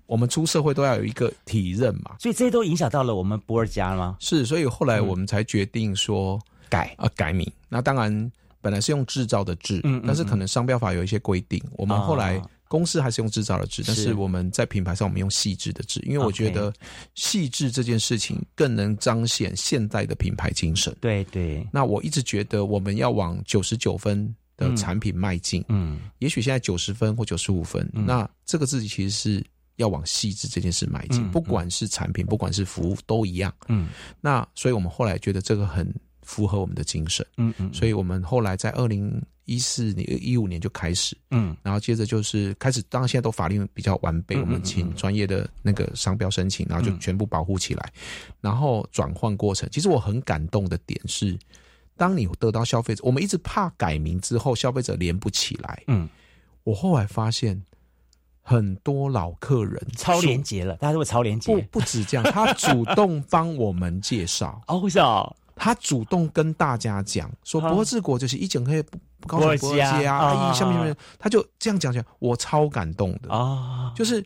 S3: 我们出社会都要有一个体认嘛。
S2: 所以这些都影响到了我们博尔家吗？
S3: 是，所以后来我们才决定说
S2: 改。
S3: 啊、改名。那当然本来是用制造的制，
S2: 嗯嗯
S3: 但是可能商标法有一些规定，我们后来
S2: 啊。
S3: 公司还是用制造的制，但
S2: 是
S3: 是。我们在品牌上我们用细致的制，因为我觉得细致这件事情更能彰显现代的品牌精神。
S2: 对对，
S3: 那我一直觉得我们要往九十九分的产品迈进，
S2: 嗯。
S3: 也许现在九十分或九十五分，
S2: 嗯。
S3: 那这个自己其实是要往细致这件事迈进，
S2: 嗯
S3: 不管是产品，不管是服务都一样。
S2: 嗯。
S3: 那所以我们后来觉得这个很符合我们的精神，
S2: 嗯嗯，
S3: 所以我们后来在二零一四年、一五年就开始，
S2: 嗯。
S3: 然后接着就是开始，当然现在都法律比较完备，我们请专业的那个商标申请，然后就
S2: 嗯。
S3: 全部保护起来，然后转换过程。其实我很感动的点是，当你得到消费者，我们一直怕改名之后消费者连不起来，
S2: 嗯，
S3: 我后来发现很多老客人
S2: 超连接了，大家都会超连接。
S3: 不不止这样，他主动帮我们介绍
S2: 哦，为什么？
S3: 他主动跟大家讲说，
S2: 啊
S3: 博志国就是一整可以不不告啊，阿姨下面下面，他就这样讲讲，我超感动的
S2: 啊，
S3: 就是。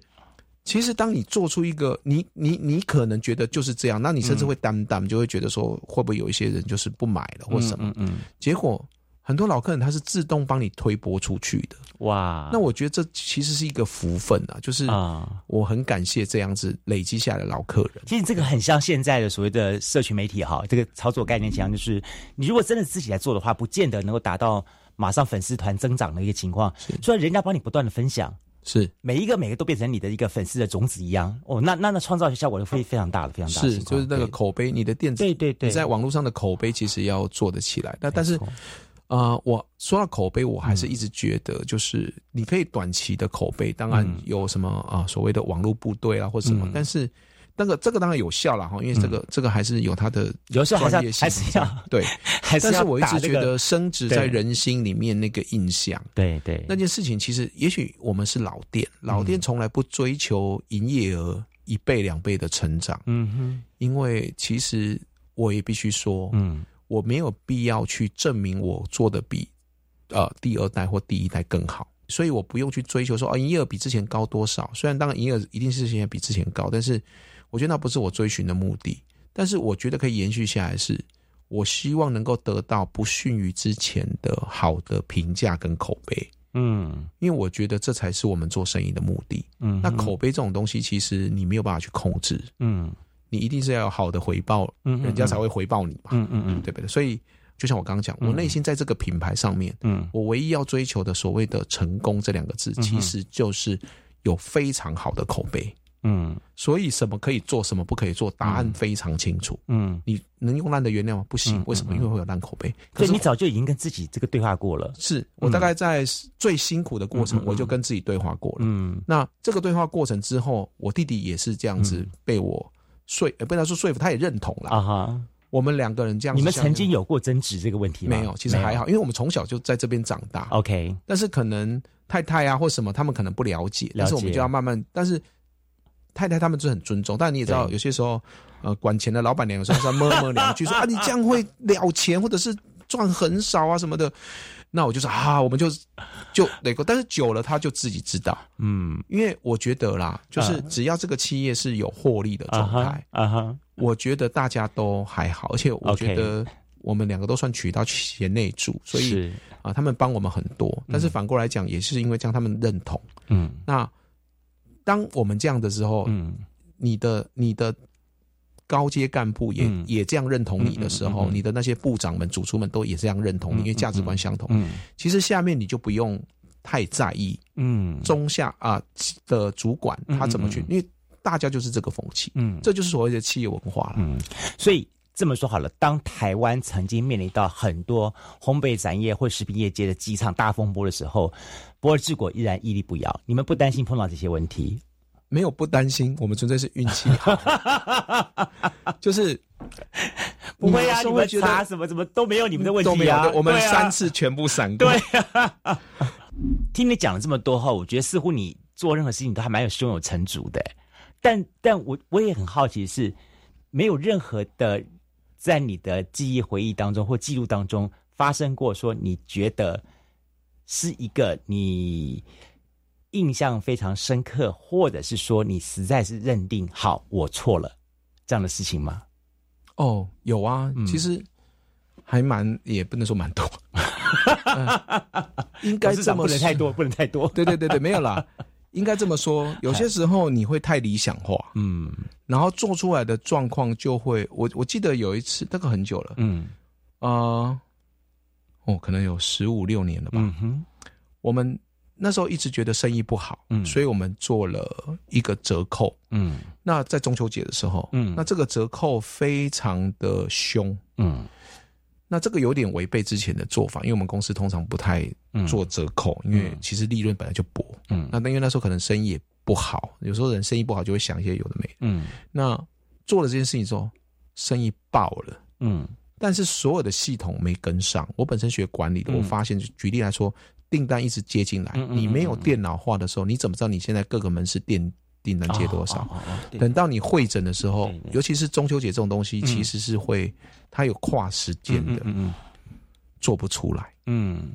S3: 其实，当你做出一个你你你可能觉得就是这样，那你甚至会担当，就会觉得说会不会有一些人就是不买了或什么？
S2: 嗯嗯
S3: 结果很多老客人他是自动帮你推播出去的。
S2: 哇，
S3: 那我觉得这其实是一个福分啊，就是
S2: 啊，
S3: 我很感谢这样子累积下来的老客人。
S2: 其实这个很像现在的所谓的社群媒体哈，这个操作概念讲就是，你如果真的自己来做的话，不见得能够达到马上粉丝团增长的一个情况。虽然人家帮你不断的分享，
S3: 是
S2: 每一个每个都变成你的一个粉丝的种子一样哦，那那那创造的效果会非常大的，非常大的
S3: 是，就是那个口碑，你的电子
S2: 对对对
S3: 你在网络上的口碑其实要做得起来。那但是，呃，我说到口碑，我还是一直觉得，就是你可以短期的口碑，当然
S2: 嗯。
S3: 有什么啊、所谓的网络部队啊或什么，
S2: 嗯。
S3: 但是。那个这个当然有效了哈，因为这个、这个还是有它的
S2: 有时候还是要
S3: 专业性
S2: 还是要
S3: 对，
S2: 还是要
S3: 但是我一直觉得升值在人心里面那个印象，
S2: 对对。
S3: 那件事情，其实也许我们是老店，老
S2: 嗯。
S3: 店从来不追求营业额一倍两倍的成长，
S2: 嗯哼，
S3: 因为其实我也必须说，
S2: 嗯，
S3: 我没有必要去证明我做的比呃第二代或第一代更好，所以我不用去追求说哦营业额比之前高多少。虽然当然营业额一定是现在比之前高，但是我觉得那不是我追寻的目的。但是我觉得可以延续下来是，我希望能够得到不逊于之前的好的评价跟口碑。
S2: 嗯
S3: 因为我觉得这才是我们做生意的目的。
S2: 嗯
S3: 那口碑这种东西，其实你没有办法去控制，
S2: 嗯
S3: 你一定是要有好的回报，
S2: 嗯嗯
S3: 人家才会回报你嘛，
S2: 嗯嗯嗯
S3: 对不对？所以就像我刚刚讲，
S2: 嗯
S3: 我内心在这个品牌上面，
S2: 嗯
S3: 我唯一要追求的所谓的成功这两个字，
S2: 嗯
S3: 其实就是有非常好的口碑。
S2: 嗯
S3: 所以什么可以做，什么不可以做，答案非常清楚。
S2: 嗯，
S3: 你能用烂的原料吗？不行，
S2: 嗯
S3: 为什么？
S2: 嗯
S3: 因为会有烂口碑。可是
S2: 所以你早就已经跟自己这个对话过了，
S3: 是我大概在最辛苦的过程我就跟自己对话过了。
S2: 嗯
S3: 那这个对话过程之后，我弟弟也是这样子被我说，呃，不能说说服，他也认同了。
S2: 啊哈，
S3: 我们两个人这样
S2: 你们曾经有过争执这个问题吗？
S3: 没有？其实还好，因为我们从小就在这边长大。
S2: OK，
S3: 但是可能太太啊或什么，他们可能不了解，但是我们就要慢慢。但是太太他们是很尊重，但你也知道，有些时候，呃，管钱的老板娘有时候是要摸摸两句，说啊，你这样会了钱，或者是赚很少啊什么的。那我就说啊，我们就就那个，但是久了他就自己知道，
S2: 嗯，
S3: 因为我觉得啦，就是
S2: 啊
S3: 只要这个企业是有获利的
S2: 啊
S3: 状态
S2: 哈，啊哈，
S3: 我觉得大家都还好，而且我觉得我们两个都算取到贤内助，所以
S2: 是。
S3: 啊，他们帮我们很多。但是反过来讲，也是因为这样他们认同。
S2: 嗯。
S3: 那当我们这样的时候，
S2: 嗯。
S3: 你的你的高阶干部也、
S2: 嗯
S3: 也这样认同你的时候，你的那些部长们、主厨们都也这样认同你，因为价值观相同。
S2: 嗯
S3: 其实下面你就不用太在意
S2: 嗯
S3: 中下啊、的主管
S2: 嗯
S3: 他怎么去，因为大家就是这个风气，
S2: 嗯
S3: 这就是所谓的企业文化了。
S2: 嗯，所以这么说好了，当台湾曾经面临到很多烘焙产业或食品业界的几场大风波的时候，博尔治国依然屹立不摇。你们不担心碰到这些问题？
S3: 没有不担心，我们纯粹是运气好，就是
S2: 不会啊，你们查什么怎么都没有你们的问
S3: 都没有
S2: 题啊。
S3: 我们三次全部闪过。
S2: 对啊。听你讲了这么多后，我觉得似乎你做任何事情都还蛮有胸有成竹的。但但我我也很好奇是，没有任何的在你的记忆回忆当中或记录当中发生过说你觉得是一个你印象非常深刻，或者是说你实在是认定好我错了这样的事情吗？
S3: 哦，有啊，
S2: 嗯
S3: 其实还蛮，也不能说蛮多，嗯 应该这么说
S2: 不能太多，不能太多。
S3: 对对对对，没有啦，应该这么说。有些时候你会太理想化，
S2: 嗯
S3: 然后做出来的状况就会，我我记得有一次，那个很久了，
S2: 嗯
S3: 啊、哦，可能有十五六年了吧。
S2: 嗯哼
S3: 我们那时候一直觉得生意不好，
S2: 嗯。
S3: 所以我们做了一个折扣。
S2: 嗯。
S3: 那在中秋节的时候，
S2: 嗯。
S3: 那这个折扣非常的凶，
S2: 嗯。
S3: 那这个有点违背之前的做法，因为我们公司通常不太做折扣，因为其实利润本来就薄。
S2: 嗯。
S3: 那因为那时候可能生意也不好，有时候人生意不好就会想一些有的没的。
S2: 嗯。
S3: 那做了这件事情之后，生意爆了，
S2: 嗯。
S3: 但是所有的系统没跟上。我本身学管理的，
S2: 嗯。
S3: 我发现，举例来说，订单一直接进来，你没有电脑化的时候，你怎么知道你现在各个门市订订单接多少？等到你会诊的时候尤其是中秋节这种东西，
S2: 嗯
S3: 其实是会它有跨时间的，
S2: 嗯嗯
S3: 做不出来，
S2: 嗯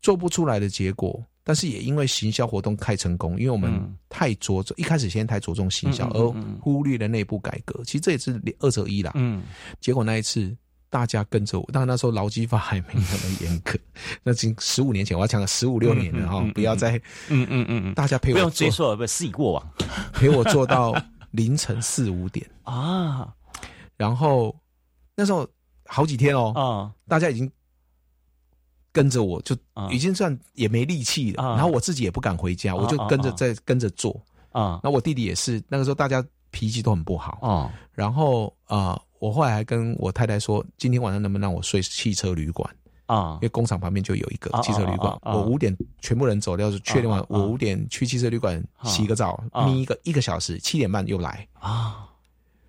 S3: 做不出来的结果。但是也因为行销活动太成功，因为我们
S2: 嗯
S3: 太着重，一开始先太着重行销，
S2: 嗯嗯
S3: 而忽略了内部改革。其实这也是二者一啦。
S2: 嗯
S3: 结果那一次大家跟着我，但那时候劳基法还没那么严格，那已经十五年前，我要讲了十五六年了哈不要再
S2: 嗯嗯嗯嗯，
S3: 大家陪我做
S2: 用追溯了，不事已过往。
S3: 陪我做到凌晨四五点，
S2: 啊。
S3: 然后那时候好几天哦，
S2: 啊。
S3: 大家已经跟着我，就
S2: 啊。
S3: 已经算也没力气了，
S2: 啊。
S3: 然后我自己也不敢回家，
S2: 啊
S3: 我就跟着
S2: 啊。啊
S3: 在跟着做，
S2: 啊。
S3: 那我弟弟也是，那个时候大家脾气都很不好，
S2: 哦
S3: 然后啊、呃我后来还跟我太太说，今天晚上能不能让我睡汽车旅馆？
S2: 啊？
S3: 因为工厂旁边就有一个
S2: 啊
S3: 汽车旅馆我五点全部人走掉，是确定完
S2: 啊，啊
S3: 我五点去汽车旅馆洗个澡，
S2: 啊。
S3: 眯一个一个小时，七点半又来。
S2: 啊。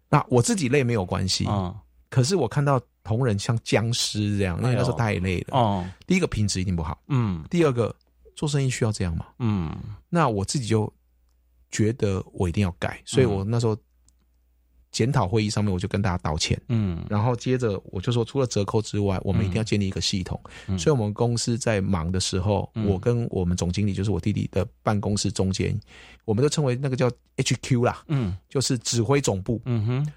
S3: 那我自己累没有关系，
S2: 啊。
S3: 可是我看到同仁像僵尸这样，那时候太累了。
S2: 哦。
S3: 第一个品质一定不好，
S2: 嗯。
S3: 第二个做生意需要这样吗？
S2: 嗯。
S3: 那我自己就觉得我一定要改，所以我那时候检讨会议上面我就跟大家道歉。
S2: 嗯。
S3: 然后接着我就说，除了折扣之外，我们一定要建立一个系统。
S2: 嗯。
S3: 所以，我们公司在忙的时候，
S2: 嗯。
S3: 我跟我们总经理，就是我弟弟的办公室中间，我们都称为那个叫 HQ 啦，
S2: 嗯。
S3: 就是指挥总部。
S2: 嗯哼。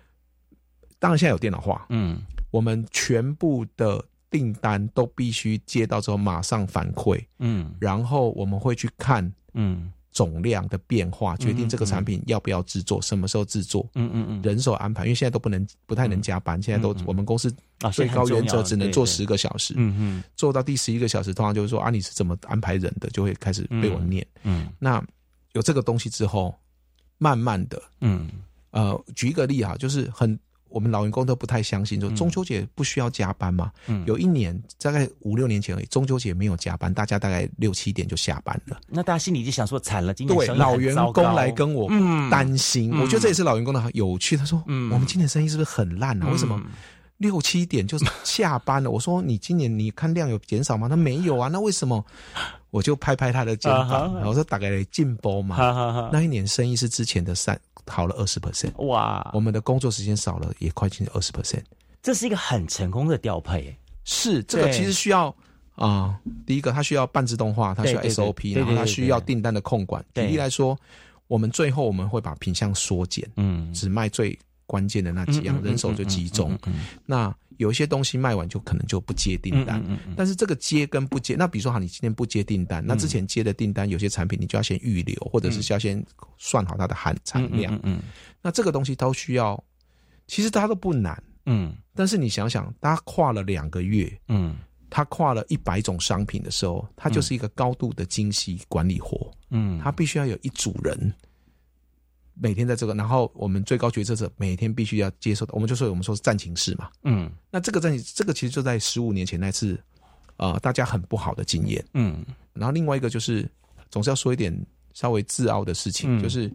S3: 当然，现在有电脑化，
S2: 嗯。
S3: 我们全部的订单都必须接到之后马上反馈，
S2: 嗯。
S3: 然后我们会去看
S2: 嗯
S3: 总量的变化，决定这个产品要不要制作，什么时候制作。
S2: 嗯嗯嗯。
S3: 人手安排，因为现在都不能不太能加班，现在都我们公司
S2: 啊
S3: 最高原则只能做十个小时，
S2: 嗯嗯。
S3: 做到第十一个小时，通常就是说啊，你是怎么安排人的，就会开始被我念。
S2: 嗯
S3: 那有这个东西之后，慢慢的，
S2: 嗯。
S3: 呃，举一个例哈，就是很我们老员工都不太相信，说中秋节不需要加班嘛？
S2: 嗯
S3: 有一年大概五六年前而已，中秋节没有加班，大家大概六七点就下班了。
S2: 那大家心里就想说惨了，今年
S3: 对，老员工来跟我
S2: 嗯
S3: 担心，
S2: 嗯
S3: 我觉得这也是老员工的有趣。他说：“
S2: 嗯
S3: 我们今年生意是不是很烂啊？为什么六七点就下班了？”我说：“你今年你看量有减少吗？”他没有啊，那为什么？我就拍拍他的肩
S2: 啊
S3: 膀，
S2: 哈。
S3: 然后说：“大概进波嘛。那一年生意是之前的三好了二十 percent，
S2: 哇，
S3: 我们的工作时间少了也快近二十 percent。
S2: 这是一个很成功的调配，
S3: 是这个其实需要啊、第一个它需要半自动化，它需要 SOP，然后它需要订单的控管。举
S2: 对。
S3: 例来说，我们最后我们会把品相缩减，
S2: 嗯。
S3: 只卖最关键的那几样，人手就集中。那有一些东西卖完就可能就不接订单，但是这个接跟不接，那比如说好，你今天不接订单，那之前接的订单有些产品你就要先预留，或者是要先算好它的含产量。那这个东西都需要其实它都不难，
S2: 嗯。
S3: 但是你想想，他跨了两个月，
S2: 嗯。
S3: 他跨了一百种商品的时候，它就是一个高度的精细管理活。
S2: 嗯，
S3: 他必须要有一组人，每天在这个，然后我们最高决策者每天必须要接受的，我们就说我们说是战情室嘛。
S2: 嗯。
S3: 那这个战情，这个其实就在十五年前那次，呃，大家很不好的经验。
S2: 嗯。
S3: 然后另外一个就是，总是要说一点稍微自傲的事情，
S2: 嗯。
S3: 就是，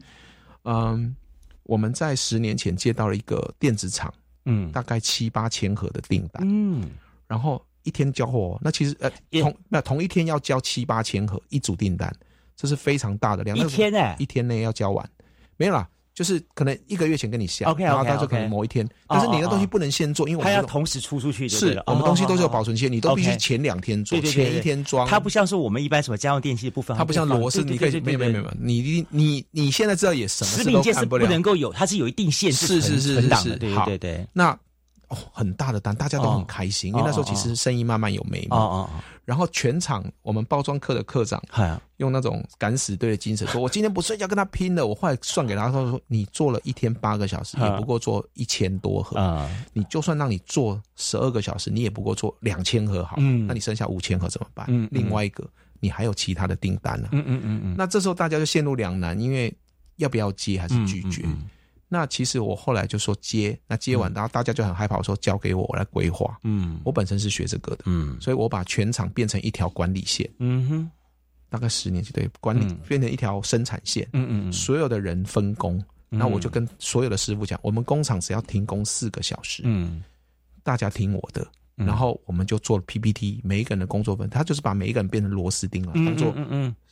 S3: 嗯，我们在十年前接到了一个电子厂，
S2: 嗯。
S3: 大概七八千盒的订单，
S2: 嗯。
S3: 然后一天交货，那其实呃同那同一天要交七八千盒一组订单，这是非常大的量。
S2: 一
S3: 那个
S2: 天哎
S3: 一天内要交完，没有啦，就是可能一个月前跟你下然后到就可能某一天，
S2: 哦
S3: 但是你的东西
S2: 哦
S3: 不能先做，因为我
S2: 它要同时出出去
S3: 是我们东西都是有
S2: 哦
S3: 保存期，你都必须前两天做，前一天装。
S2: 它不像是我们一般什么家用电器的部分，
S3: 它不像螺丝，你可以没有没有没有，你你你你现在知道也什么事
S2: 食品界是不能够有，它是有一定限制
S3: 是是是是
S2: 对对对。
S3: 那哦，很大的单，大家都
S2: 哦
S3: 很开心，因为那时候其实生意慢慢有眉
S2: 哦
S3: 目。
S2: 哦
S3: 然后全场我们包装课的科长
S2: 哦，
S3: 用那种敢死队的精神 说：“我今天不睡觉跟他拼了。”我后来算给他，他说：“你做了一天八个小时，
S2: 嗯
S3: 也不过做一千多盒。
S2: 啊
S3: 你就算让你做十二个小时，你也不过做两千盒好。
S2: 嗯
S3: 那你剩下五千盒怎么办？另外一个，你还有其他的订单呢、
S2: 嗯嗯嗯嗯，
S3: 那这时候大家就陷入两难，因为要不要接还是拒绝？
S2: 嗯
S3: 那其实我后来就说接，那接完，然后大家就很害怕，我说交给我，我来规划。
S2: 嗯。
S3: 我本身是学这个的，
S2: 嗯。
S3: 所以我把全场变成一条管理线，
S2: 嗯哼。
S3: 大概十年就对，管理
S2: 嗯。
S3: 变成一条生产线，
S2: 嗯嗯嗯。
S3: 所有的人分工。
S2: 嗯。
S3: 那我就跟所有的师傅讲，我们工厂只要停工四个小时，
S2: 嗯。
S3: 大家听我的，
S2: 嗯
S3: 然后我们就做了 PPT，每一个人的工作分，他就是把每一个人变成螺丝钉了，
S2: 嗯
S3: 当做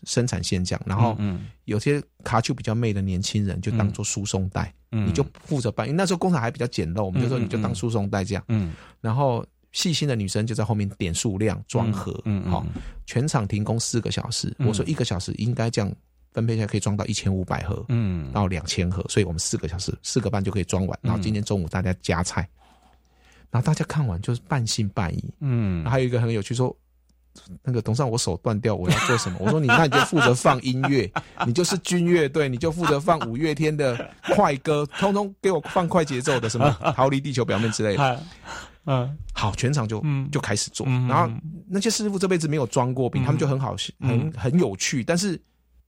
S3: 生产线这样。然后
S2: 嗯
S3: 有些卡丘比较媚的年轻人就当做输送带，
S2: 嗯
S3: 你就负责搬，因为那时候工厂还比较简陋，我们就说你就当输送带这样。
S2: 嗯
S3: 然后细心的女生就在后面点数量、装盒，好，全场停工四个小时。
S2: 嗯
S3: 我说一个小时应该这样分配下来可以装到一千五百盒，
S2: 嗯
S3: 到两千盒，所以我们四个小时四个半就可以装完。然后今天中午大家加菜，然后大家看完就是半信半疑。
S2: 嗯
S3: 还有一个很有趣说。那个董事长，我手断掉，我要做什么？我说你那你就负责放音乐，你就是军乐队，你就负责放五月天的快歌，通通给我放快节奏的，什么 逃离地球表面之类的。
S2: 嗯
S3: 好，全场就
S2: 嗯
S3: 就开始做，
S2: 嗯
S3: 然后那些师傅这辈子没有装过饼，
S2: 嗯
S3: 他们就很好，很
S2: 嗯
S3: 很有趣，但是。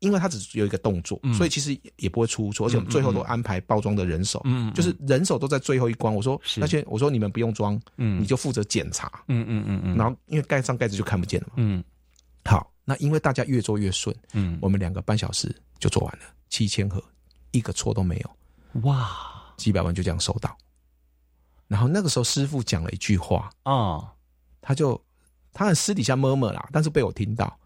S3: 因为他只有一个动作，
S2: 嗯。
S3: 所以其实也不会出错，而且我们最后都安排包装的人手，
S2: 嗯
S3: 就是人手都在最后一关。我说
S2: 是
S3: 那些，我说你们不用装，
S2: 嗯。
S3: 你就负责检查，
S2: 嗯嗯嗯嗯，
S3: 然后因为盖上盖子就看不见了嘛。
S2: 嗯。
S3: 好，那因为大家越做越顺，
S2: 嗯。
S3: 我们两个半小时就做完了，七千盒，一个错都没有，
S2: 哇。
S3: 几百万就这样收到。然后那个时候师傅讲了一句话，
S2: 啊。
S3: 他就他很私底下摸摸啦，但是被我听到，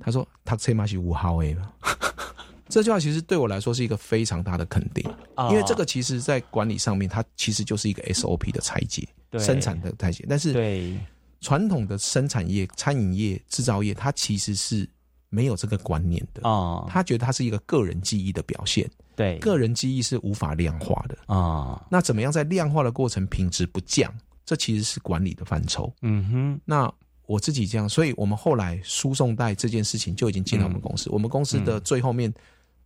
S3: 他说他车马是五号 A 嘛。这句话其实对我来说是一个非常大的肯定，
S2: 哦
S3: 因为这个其实在管理上面，它其实就是一个 SOP 的拆解，生产的拆解。但是
S2: 对
S3: 传统的生产业、餐饮业、制造业，它其实是没有这个观念的。
S2: 哦
S3: 他觉得它是一个个人记忆的表现，
S2: 对
S3: 个人记忆是无法量化的。
S2: 啊
S3: 那怎么样在量化的过程品质不降？这其实是管理的范畴。
S2: 嗯哼
S3: 那我自己这样，所以我们后来输送带这件事情就已经进到我们公司。我们公司的最后面，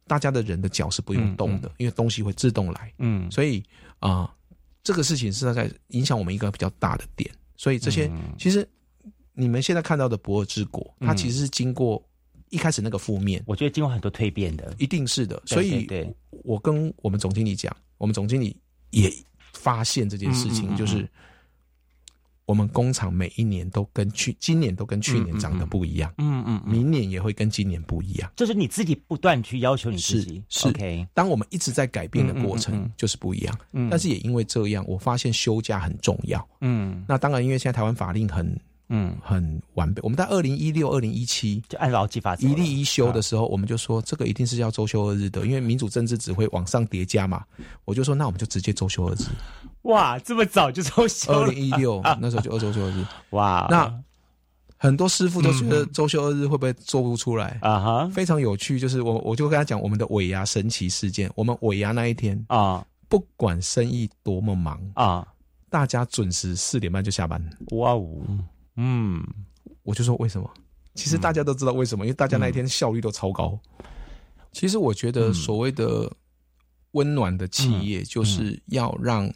S3: 大家的人的脚是不用动的，因为东西会自动来。
S2: 嗯。
S3: 所以啊、这个事情是在影响我们一个比较大的点。所以这些、其实你们现在看到的博尔之国，它
S2: 嗯
S3: 其实是经过一开始那个负面，
S2: 我觉得经过很多蜕变的，
S3: 一定是的。所以
S2: 对对。
S3: 我跟我们总经理讲，我们总经理也发现这件事情，就是我们工厂每一年都跟去今年都跟去年长得不一样，
S2: 嗯嗯嗯，
S3: 明年也会跟今年不一样。
S2: 就是你自己不断去要求你自己
S3: 是
S2: OK
S3: 当我们一直在改变的过程
S2: 嗯，
S3: 就是不一样。
S2: 嗯。
S3: 但是也因为这样，我发现休假很重要。
S2: 嗯。
S3: 那当然，因为现在台湾法令很
S2: 嗯。
S3: 很完备，我们在二零一六、二零一七
S2: 就按劳基法
S3: 一例一休的时候，我们就说这个一定是要周休二日的，因为民主政治只会往上叠加嘛。我就说那我们就直接周休二日。
S2: 哇这么早就周休了。
S3: 二零一六 那时候就二周休二日，
S2: 哇。
S3: 那很多师傅都觉得周休二日会不会做不出来？
S2: 啊哈。
S3: 非常有趣，就是我我就跟他讲我们的尾牙神奇事件，我们尾牙那一天
S2: 啊，
S3: 不管生意多么忙
S2: 啊，
S3: 大家准时四点半就下班。
S2: 哇哦，嗯，
S3: 我就说为什么？其实大家都知道为什么，因为大家那一天效率都超高。其实我觉得所谓的温暖的企业，就是要让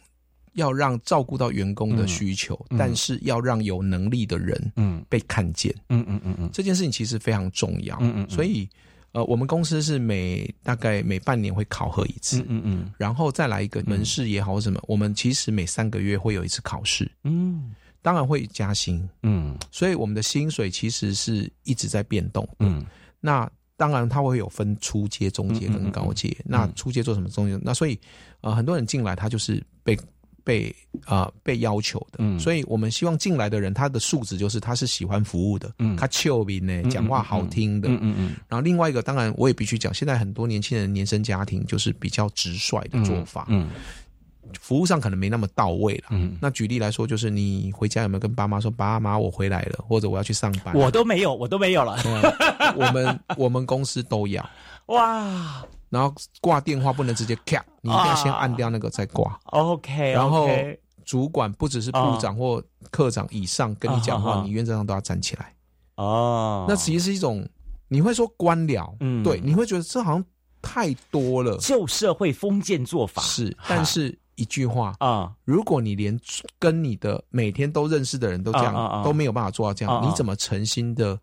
S3: 要让照顾到员工的需求，
S2: 嗯
S3: 但是要让有能力的人
S2: 嗯
S3: 被看见。
S2: 嗯嗯嗯嗯
S3: 这件事情其实非常重要。
S2: 嗯嗯嗯
S3: 所以呃，我们公司是每大概每半年会考核一次，
S2: 嗯嗯
S3: 然后再来一个门市也好什么，我们其实每三个月会有一次考试，
S2: 嗯
S3: 当然会加薪，
S2: 嗯。
S3: 所以我们的薪水其实是一直在变动。
S2: 嗯。
S3: 那当然，它会有分初阶、中阶跟高阶。那初阶做什么？中阶那所以，呃，很多人进来，他就是被被啊、呃被要求的。
S2: 嗯。
S3: 所以我们希望进来的人，他的素质就是他是喜欢服务的，
S2: 嗯。
S3: 他俏皮呢，讲话好听的。
S2: 嗯嗯嗯。
S3: 然后另外一个，当然我也必须讲，现在很多年轻人年生家庭就是比较直率的做法，
S2: 嗯
S3: 服务上可能没那么到位了。
S2: 嗯
S3: 那举例来说，就是你回家有没有跟爸妈说，爸妈我回来了，或者我要去上班？
S2: 我都没有，我都没有了。
S3: 我们 我们公司都要。
S2: 哇
S3: 然后挂电话不能直接咔，你一定要先按掉那个再挂。
S2: ，OK，
S3: 然后主管不只是部长或科长以上跟你讲话，你原则上都要站起来。
S2: 哦，
S3: 那其实是一种，你会说官僚，
S2: 嗯
S3: 对，你会觉得这好像太多了，
S2: 旧社会封建做法
S3: 是。但是一句话
S2: 啊，
S3: 如果你连跟你的每天都认识的人都这样、都没有办法做到这样，你怎么诚心的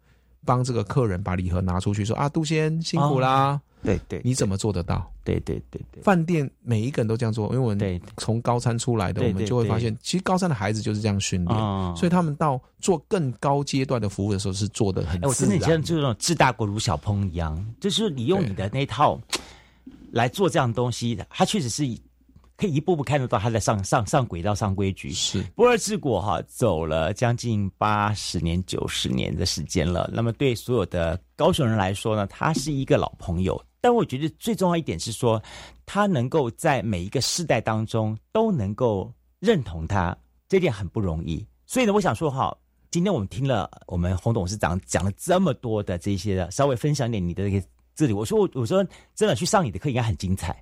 S3: 帮这个客人把礼盒拿出去说啊，杜先辛苦啦？
S2: 对对，
S3: 你怎么做得到？
S2: 对对对对，
S3: 饭店每一个人都这样做，因为我们从高餐出来的，我们就会发现，其实高三的孩子就是这样训练，
S2: 哦
S3: 所以他们到做更高阶段的服务的时候是做的很
S2: 哎，我真的觉得就那种治大国如小烹一样，就是你用你的那套来做这样东西，它确实是可以一步步看得到他在上上上轨道、上规矩。
S3: 是
S2: 不二治国哈，走了将近八十年、九十年的时间了。那么对所有的高雄人来说呢，他是一个老朋友。但我觉得最重要一点是说，他能够在每一个世代当中都能够认同他，这点很不容易。所以呢，我想说哈，今天我们听了我们洪董事长讲了这么多的这些的，稍微分享一点你的这个这里。我说我我说真的去上你的课应该很精彩，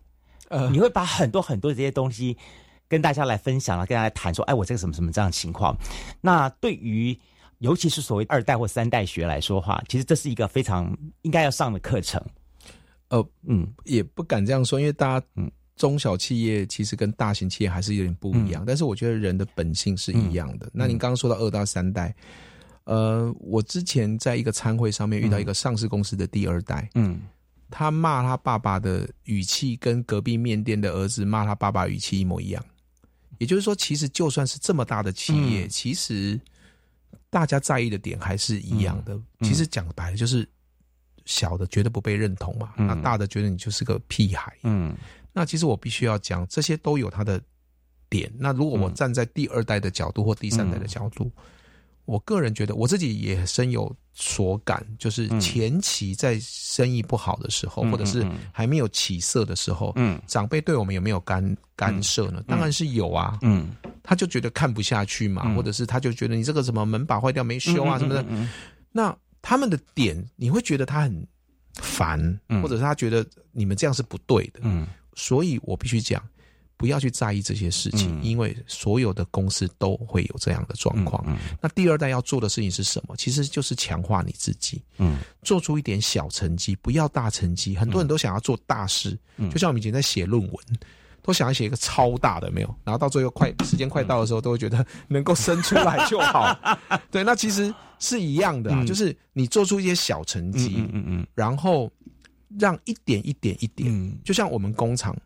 S3: 呃
S2: 你会把很多很多的这些东西跟大家来分享了，跟大家谈说，哎，我这个什么什么这样的情况。那对于尤其是所谓二代或三代学来说话，其实这是一个非常应该要上的课程。
S3: 呃，
S2: 嗯，
S3: 也不敢这样说，因为大家，嗯，中小企业其实跟大型企业还是有点不一样，但是我觉得人的本性是一样的。那您刚刚说到二到三代，呃，我之前在一个参会上面遇到一个上市公司的第二代，
S2: 嗯，
S3: 他骂他爸爸的语气跟隔壁面店的儿子骂他爸爸语气一模一样。也就是说，其实就算是这么大的企业，其实大家在意的点还是一样的。其实讲白了就是。小的觉得不被认同嘛，那大的觉得你就是个屁孩。
S2: 嗯，
S3: 那其实我必须要讲，这些都有他的点。那如果我站在第二代的角度或第三代的角度，我个人觉得我自己也深有所感，就是前期在生意不好的时候，或者是还没有起色的时候，
S2: 嗯，
S3: 长辈对我们有没有干干涉呢？当然是有啊，
S2: 嗯，
S3: 他就觉得看不下去嘛，或者是他就觉得你这个什么门把坏掉没修啊什么的，那。他们的点，你会觉得他很烦，
S2: 嗯、
S3: 或者是他觉得你们这样是不对的。
S2: 嗯，
S3: 所以我必须讲，不要去在意这些事情，
S2: 嗯、
S3: 因为所有的公司都会有这样的状况。
S2: 嗯、
S3: 那第二代要做的事情是什么？其实就是强化你自己，
S2: 嗯，
S3: 做出一点小成绩，不要大成绩。很多人都想要做大事，
S2: 嗯、
S3: 就像我们以前在写论文。都想要写一个超大的，没有，然后到最后快时间快到的时候，都会觉得能够生出来就好。对，那其实是一样的啊，
S2: 嗯、
S3: 就是你做出一些小成绩，
S2: 嗯嗯嗯，
S3: 然后让一点一点一点，
S2: 嗯、
S3: 就像我们工厂，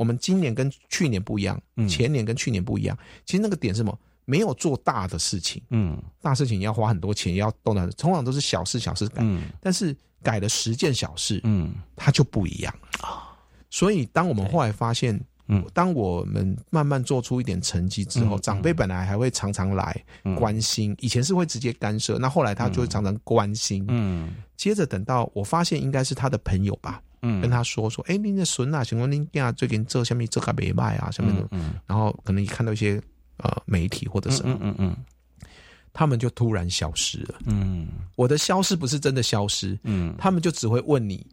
S3: 我们今年跟去年不一样，
S2: 嗯、
S3: 前年跟去年不一样。其实那个点是什么？没有做大的事情，
S2: 嗯，
S3: 大事情要花很多钱，要动脑，通常都是小事小事改，
S2: 嗯，
S3: 但是改了十件小事，
S2: 嗯，
S3: 它就不一样啊。所以，当我们后来发现。
S2: 嗯，
S3: 当我们慢慢做出一点成绩之后，
S2: 嗯、
S3: 长辈本来还会常常来关心，嗯、以前是会直接干涉，那后来他就会常常关心。
S2: 嗯，
S3: 接着等到我发现应该是他的朋友吧，
S2: 嗯，
S3: 跟他说说，哎、欸，您的孙啊，请问您家最近这下面这个没卖啊，什么的，
S2: 嗯，
S3: 然后可能一看到一些呃媒体或者什么，
S2: 嗯嗯
S3: 他们就突然消失了。
S2: 嗯，
S3: 我的消失不是真的消失，
S2: 嗯，
S3: 他们就只会问你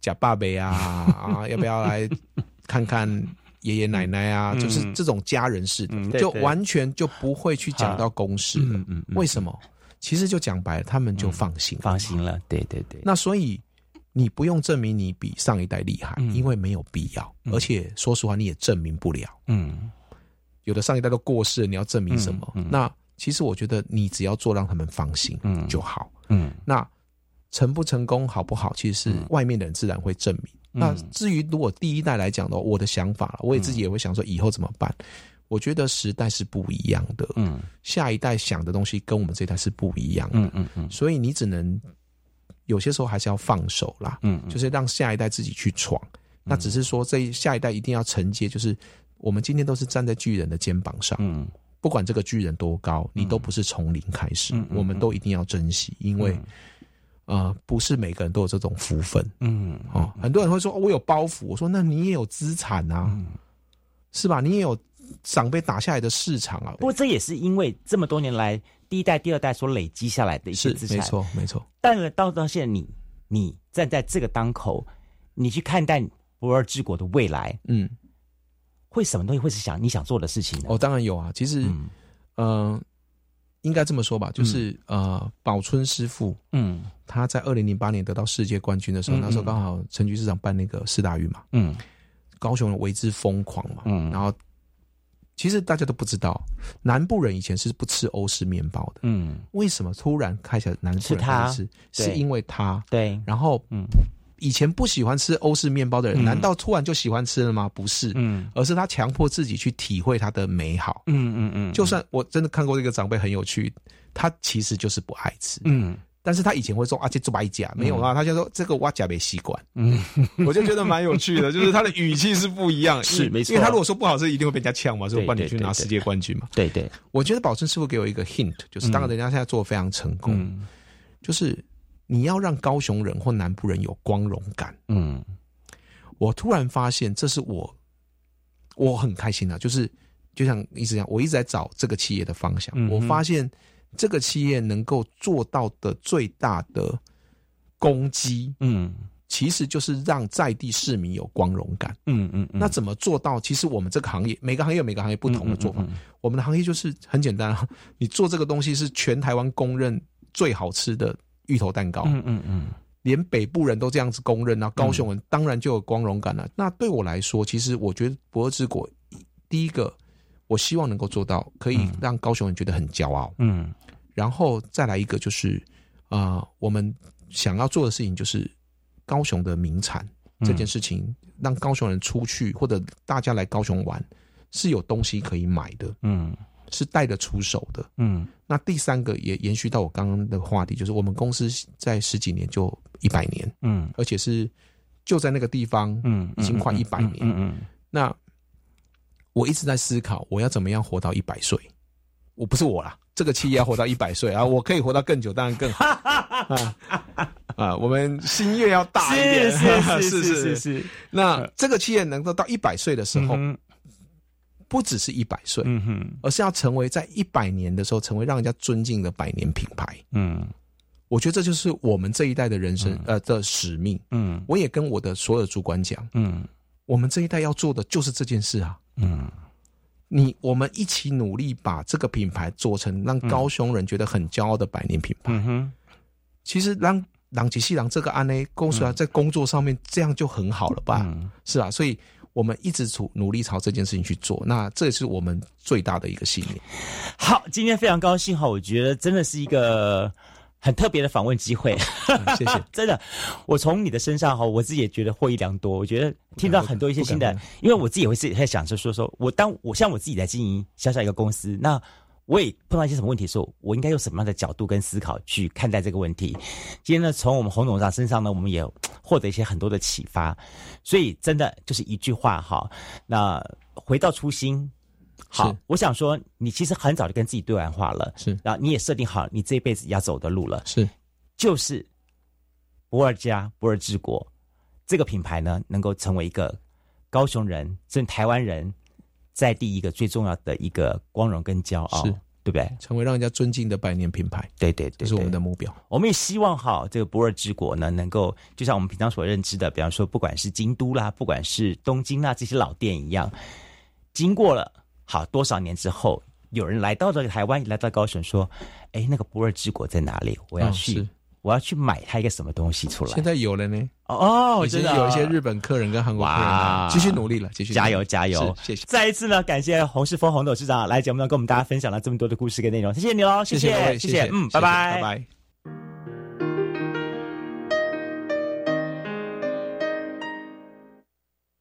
S3: 假爸爸啊 啊，要不要来看看？爷爷奶奶啊，
S2: 嗯、
S3: 就是这种家人式的，
S2: 嗯、
S3: 就完全就不会去讲到公事了。
S2: 嗯嗯嗯、
S3: 为什么？其实就讲白了，他们就放心、
S2: 放心了。对对对。
S3: 那所以你不用证明你比上一代厉害，
S2: 嗯、
S3: 因为没有必要。而且说实话，你也证明不了。
S2: 嗯。
S3: 有的上一代都过世了，你要证明什么？那其实我觉得你只要做让他们放心就好。
S2: 嗯，
S3: 那成不成功好不好，其实是外面的人自然会证明。那至于如果第一代来讲的话，我的想法，我也自己也会想说以后怎么办。我觉得时代是不一样的，
S2: 嗯，
S3: 下一代想的东西跟我们这一代是不一样的，
S2: 嗯嗯嗯，
S3: 所以你只能有些时候还是要放手啦，
S2: 嗯，
S3: 就是让下一代自己去闯。那只是说这下一代一定要承接，就是我们今天都是站在巨人的肩膀上，
S2: 嗯，
S3: 不管这个巨人多高，你都不是从零开始，我们都一定要珍惜，因为。啊，不是每个人都有这种福分，
S2: 嗯，
S3: 哦，很多人会说我有包袱，我说那你也有资产啊，是吧？你也有长辈打下来的市场啊。
S2: 不过这也是因为这么多年来第一代、第二代所累积下来的一些资产，
S3: 没错，没错。
S2: 但到到现在，你你站在这个当口，你去看待不二之国的未来，
S3: 嗯，
S2: 会什么东西会是想你想做的事情呢？
S3: 哦，当然有啊。其实，嗯。应该这么说吧，就是呃，宝春师傅，
S2: 嗯，
S3: 他在二零零八年得到世界冠军的时候，那时候刚好陈局市长办那个四大运嘛，
S2: 嗯，
S3: 高雄人为之疯狂嘛，
S2: 嗯，
S3: 然后其实大家都不知道，南部人以前是不吃欧式面包的，
S2: 嗯，
S3: 为什么突然开始南部人开始吃？是因为他，
S2: 对，
S3: 然后
S2: 嗯。
S3: 以前不喜欢吃欧式面包的人，难道突然就喜欢吃了吗？不是，
S2: 嗯，
S3: 而是他强迫自己去体会它的美好。
S2: 嗯嗯嗯，
S3: 就算我真的看过这个长辈很有趣，他其实就是不爱吃，
S2: 嗯，
S3: 但是他以前会说啊，这做白甲没有啊，他就说这个挖甲没习惯，
S2: 嗯，
S3: 我就觉得蛮有趣的，就是他的语气是不一样，
S2: 是没错，
S3: 因为他如果说不好吃，一定会被人家呛嘛，所以我帮你去拿世界冠军嘛，
S2: 对对，
S3: 我觉得宝顺师傅给我一个 hint，就是当然人家现在做的非常成功，就是。你要让高雄人或南部人有光荣感，
S2: 嗯，
S3: 我突然发现这是我我很开心的，就是就像一直讲，我一直在找这个企业的方向。我发现这个企业能够做到的最大的攻击，
S2: 嗯，
S3: 其实就是让在地市民有光荣感，
S2: 嗯嗯。
S3: 那怎么做到？其实我们这个行业，每个行业有每个行业不同的做法。我们的行业就是很简单啊，你做这个东西是全台湾公认最好吃的。芋头蛋糕，
S2: 嗯嗯嗯，
S3: 连北部人都这样子公认，啊高雄人当然就有光荣感了。那对我来说，其实我觉得博尔之果，第一个，我希望能够做到，可以让高雄人觉得很骄傲，
S2: 嗯，
S3: 然后再来一个就是，啊，我们想要做的事情就是高雄的名产这件事情，让高雄人出去或者大家来高雄玩是有东西可以买的，
S2: 嗯。
S3: 是带得出手的，
S2: 嗯，
S3: 那第三个也延续到我刚刚的话题，就是我们公司在十几年就一百年，
S2: 嗯，
S3: 而且是就在那个地方，
S2: 嗯，
S3: 已经快一百年，
S2: 嗯嗯，
S3: 那我一直在思考，我要怎么样活到一百岁？我不是我啦，这个企业要活到一百岁啊，我可以活到更久，当然更好 啊啊！我们心愿要大一点，
S2: 是是是 是是。
S3: 那这个企业能够到一百岁的时候。不只是一百岁，
S2: 嗯哼，
S3: 而是要成为在一百年的时候，成为让人家尊敬的百年品牌。
S2: 嗯，
S3: 我觉得这就是我们这一代的人生，呃的使命。
S2: 嗯，
S3: 我也跟我的所有主管讲，
S2: 嗯，
S3: 我们这一代要做的就是这件事啊。
S2: 嗯，
S3: 你我们一起努力把这个品牌做成让高雄人觉得很骄傲的百年品牌。
S2: 嗯哼，
S3: 其实让朗吉西朗这个安呢公司啊，在工作上面这样就很好了吧？是啊，所以。我们一直处努力朝这件事情去做，那这也是我们最大的一个信念。
S2: 好，今天非常高兴哈，我觉得真的是一个很特别的访问机会，
S3: 谢谢。
S2: 真的，我从你的身上哈，我自己也觉得获益良多。我觉得听到很多一些新的，因为我自己也会自己在想，就说说我当我像我自己在经营小小一个公司，那。我也碰到一些什么问题的时候，我应该用什么样的角度跟思考去看待这个问题？今天呢，从我们洪董事长身上呢，我们也获得一些很多的启发。所以，真的就是一句话哈，那回到初心。好，我想说，你其实很早就跟自己对完话了，
S3: 是，
S2: 然后你也设定好你这一辈子要走的路了，
S3: 是，
S2: 就是不二家不二治国这个品牌呢，能够成为一个高雄人甚至台湾人。在第一个最重要的一个光荣跟骄傲，
S3: 是
S2: 对不对？
S3: 成为让人家尊敬的百年品牌，
S2: 对对对，
S3: 这是我们的目标。
S2: 我们也希望哈，这个不二之国呢，能够就像我们平常所认知的，比方说，不管是京都啦，不管是东京啦，这些老店一样，经过了好多少年之后，有人来到了台湾，来到高雄，说：“哎，那个不二之国在哪里？我要去我要去买它一个什么东西出来。
S3: 现在有了呢。
S2: 哦，
S3: 已经
S2: 真的
S3: 有一些日本客人跟韩国客人
S2: 哇，
S3: 继续努力了，继续
S2: 加油加油！
S3: 谢谢，
S2: 再一次呢，感谢洪世峰洪董事长来节目中跟我们大家分享了这么多的故事跟内容，谢谢你喽，谢
S3: 谢各位，
S2: 谢，嗯，拜拜，
S3: 拜拜。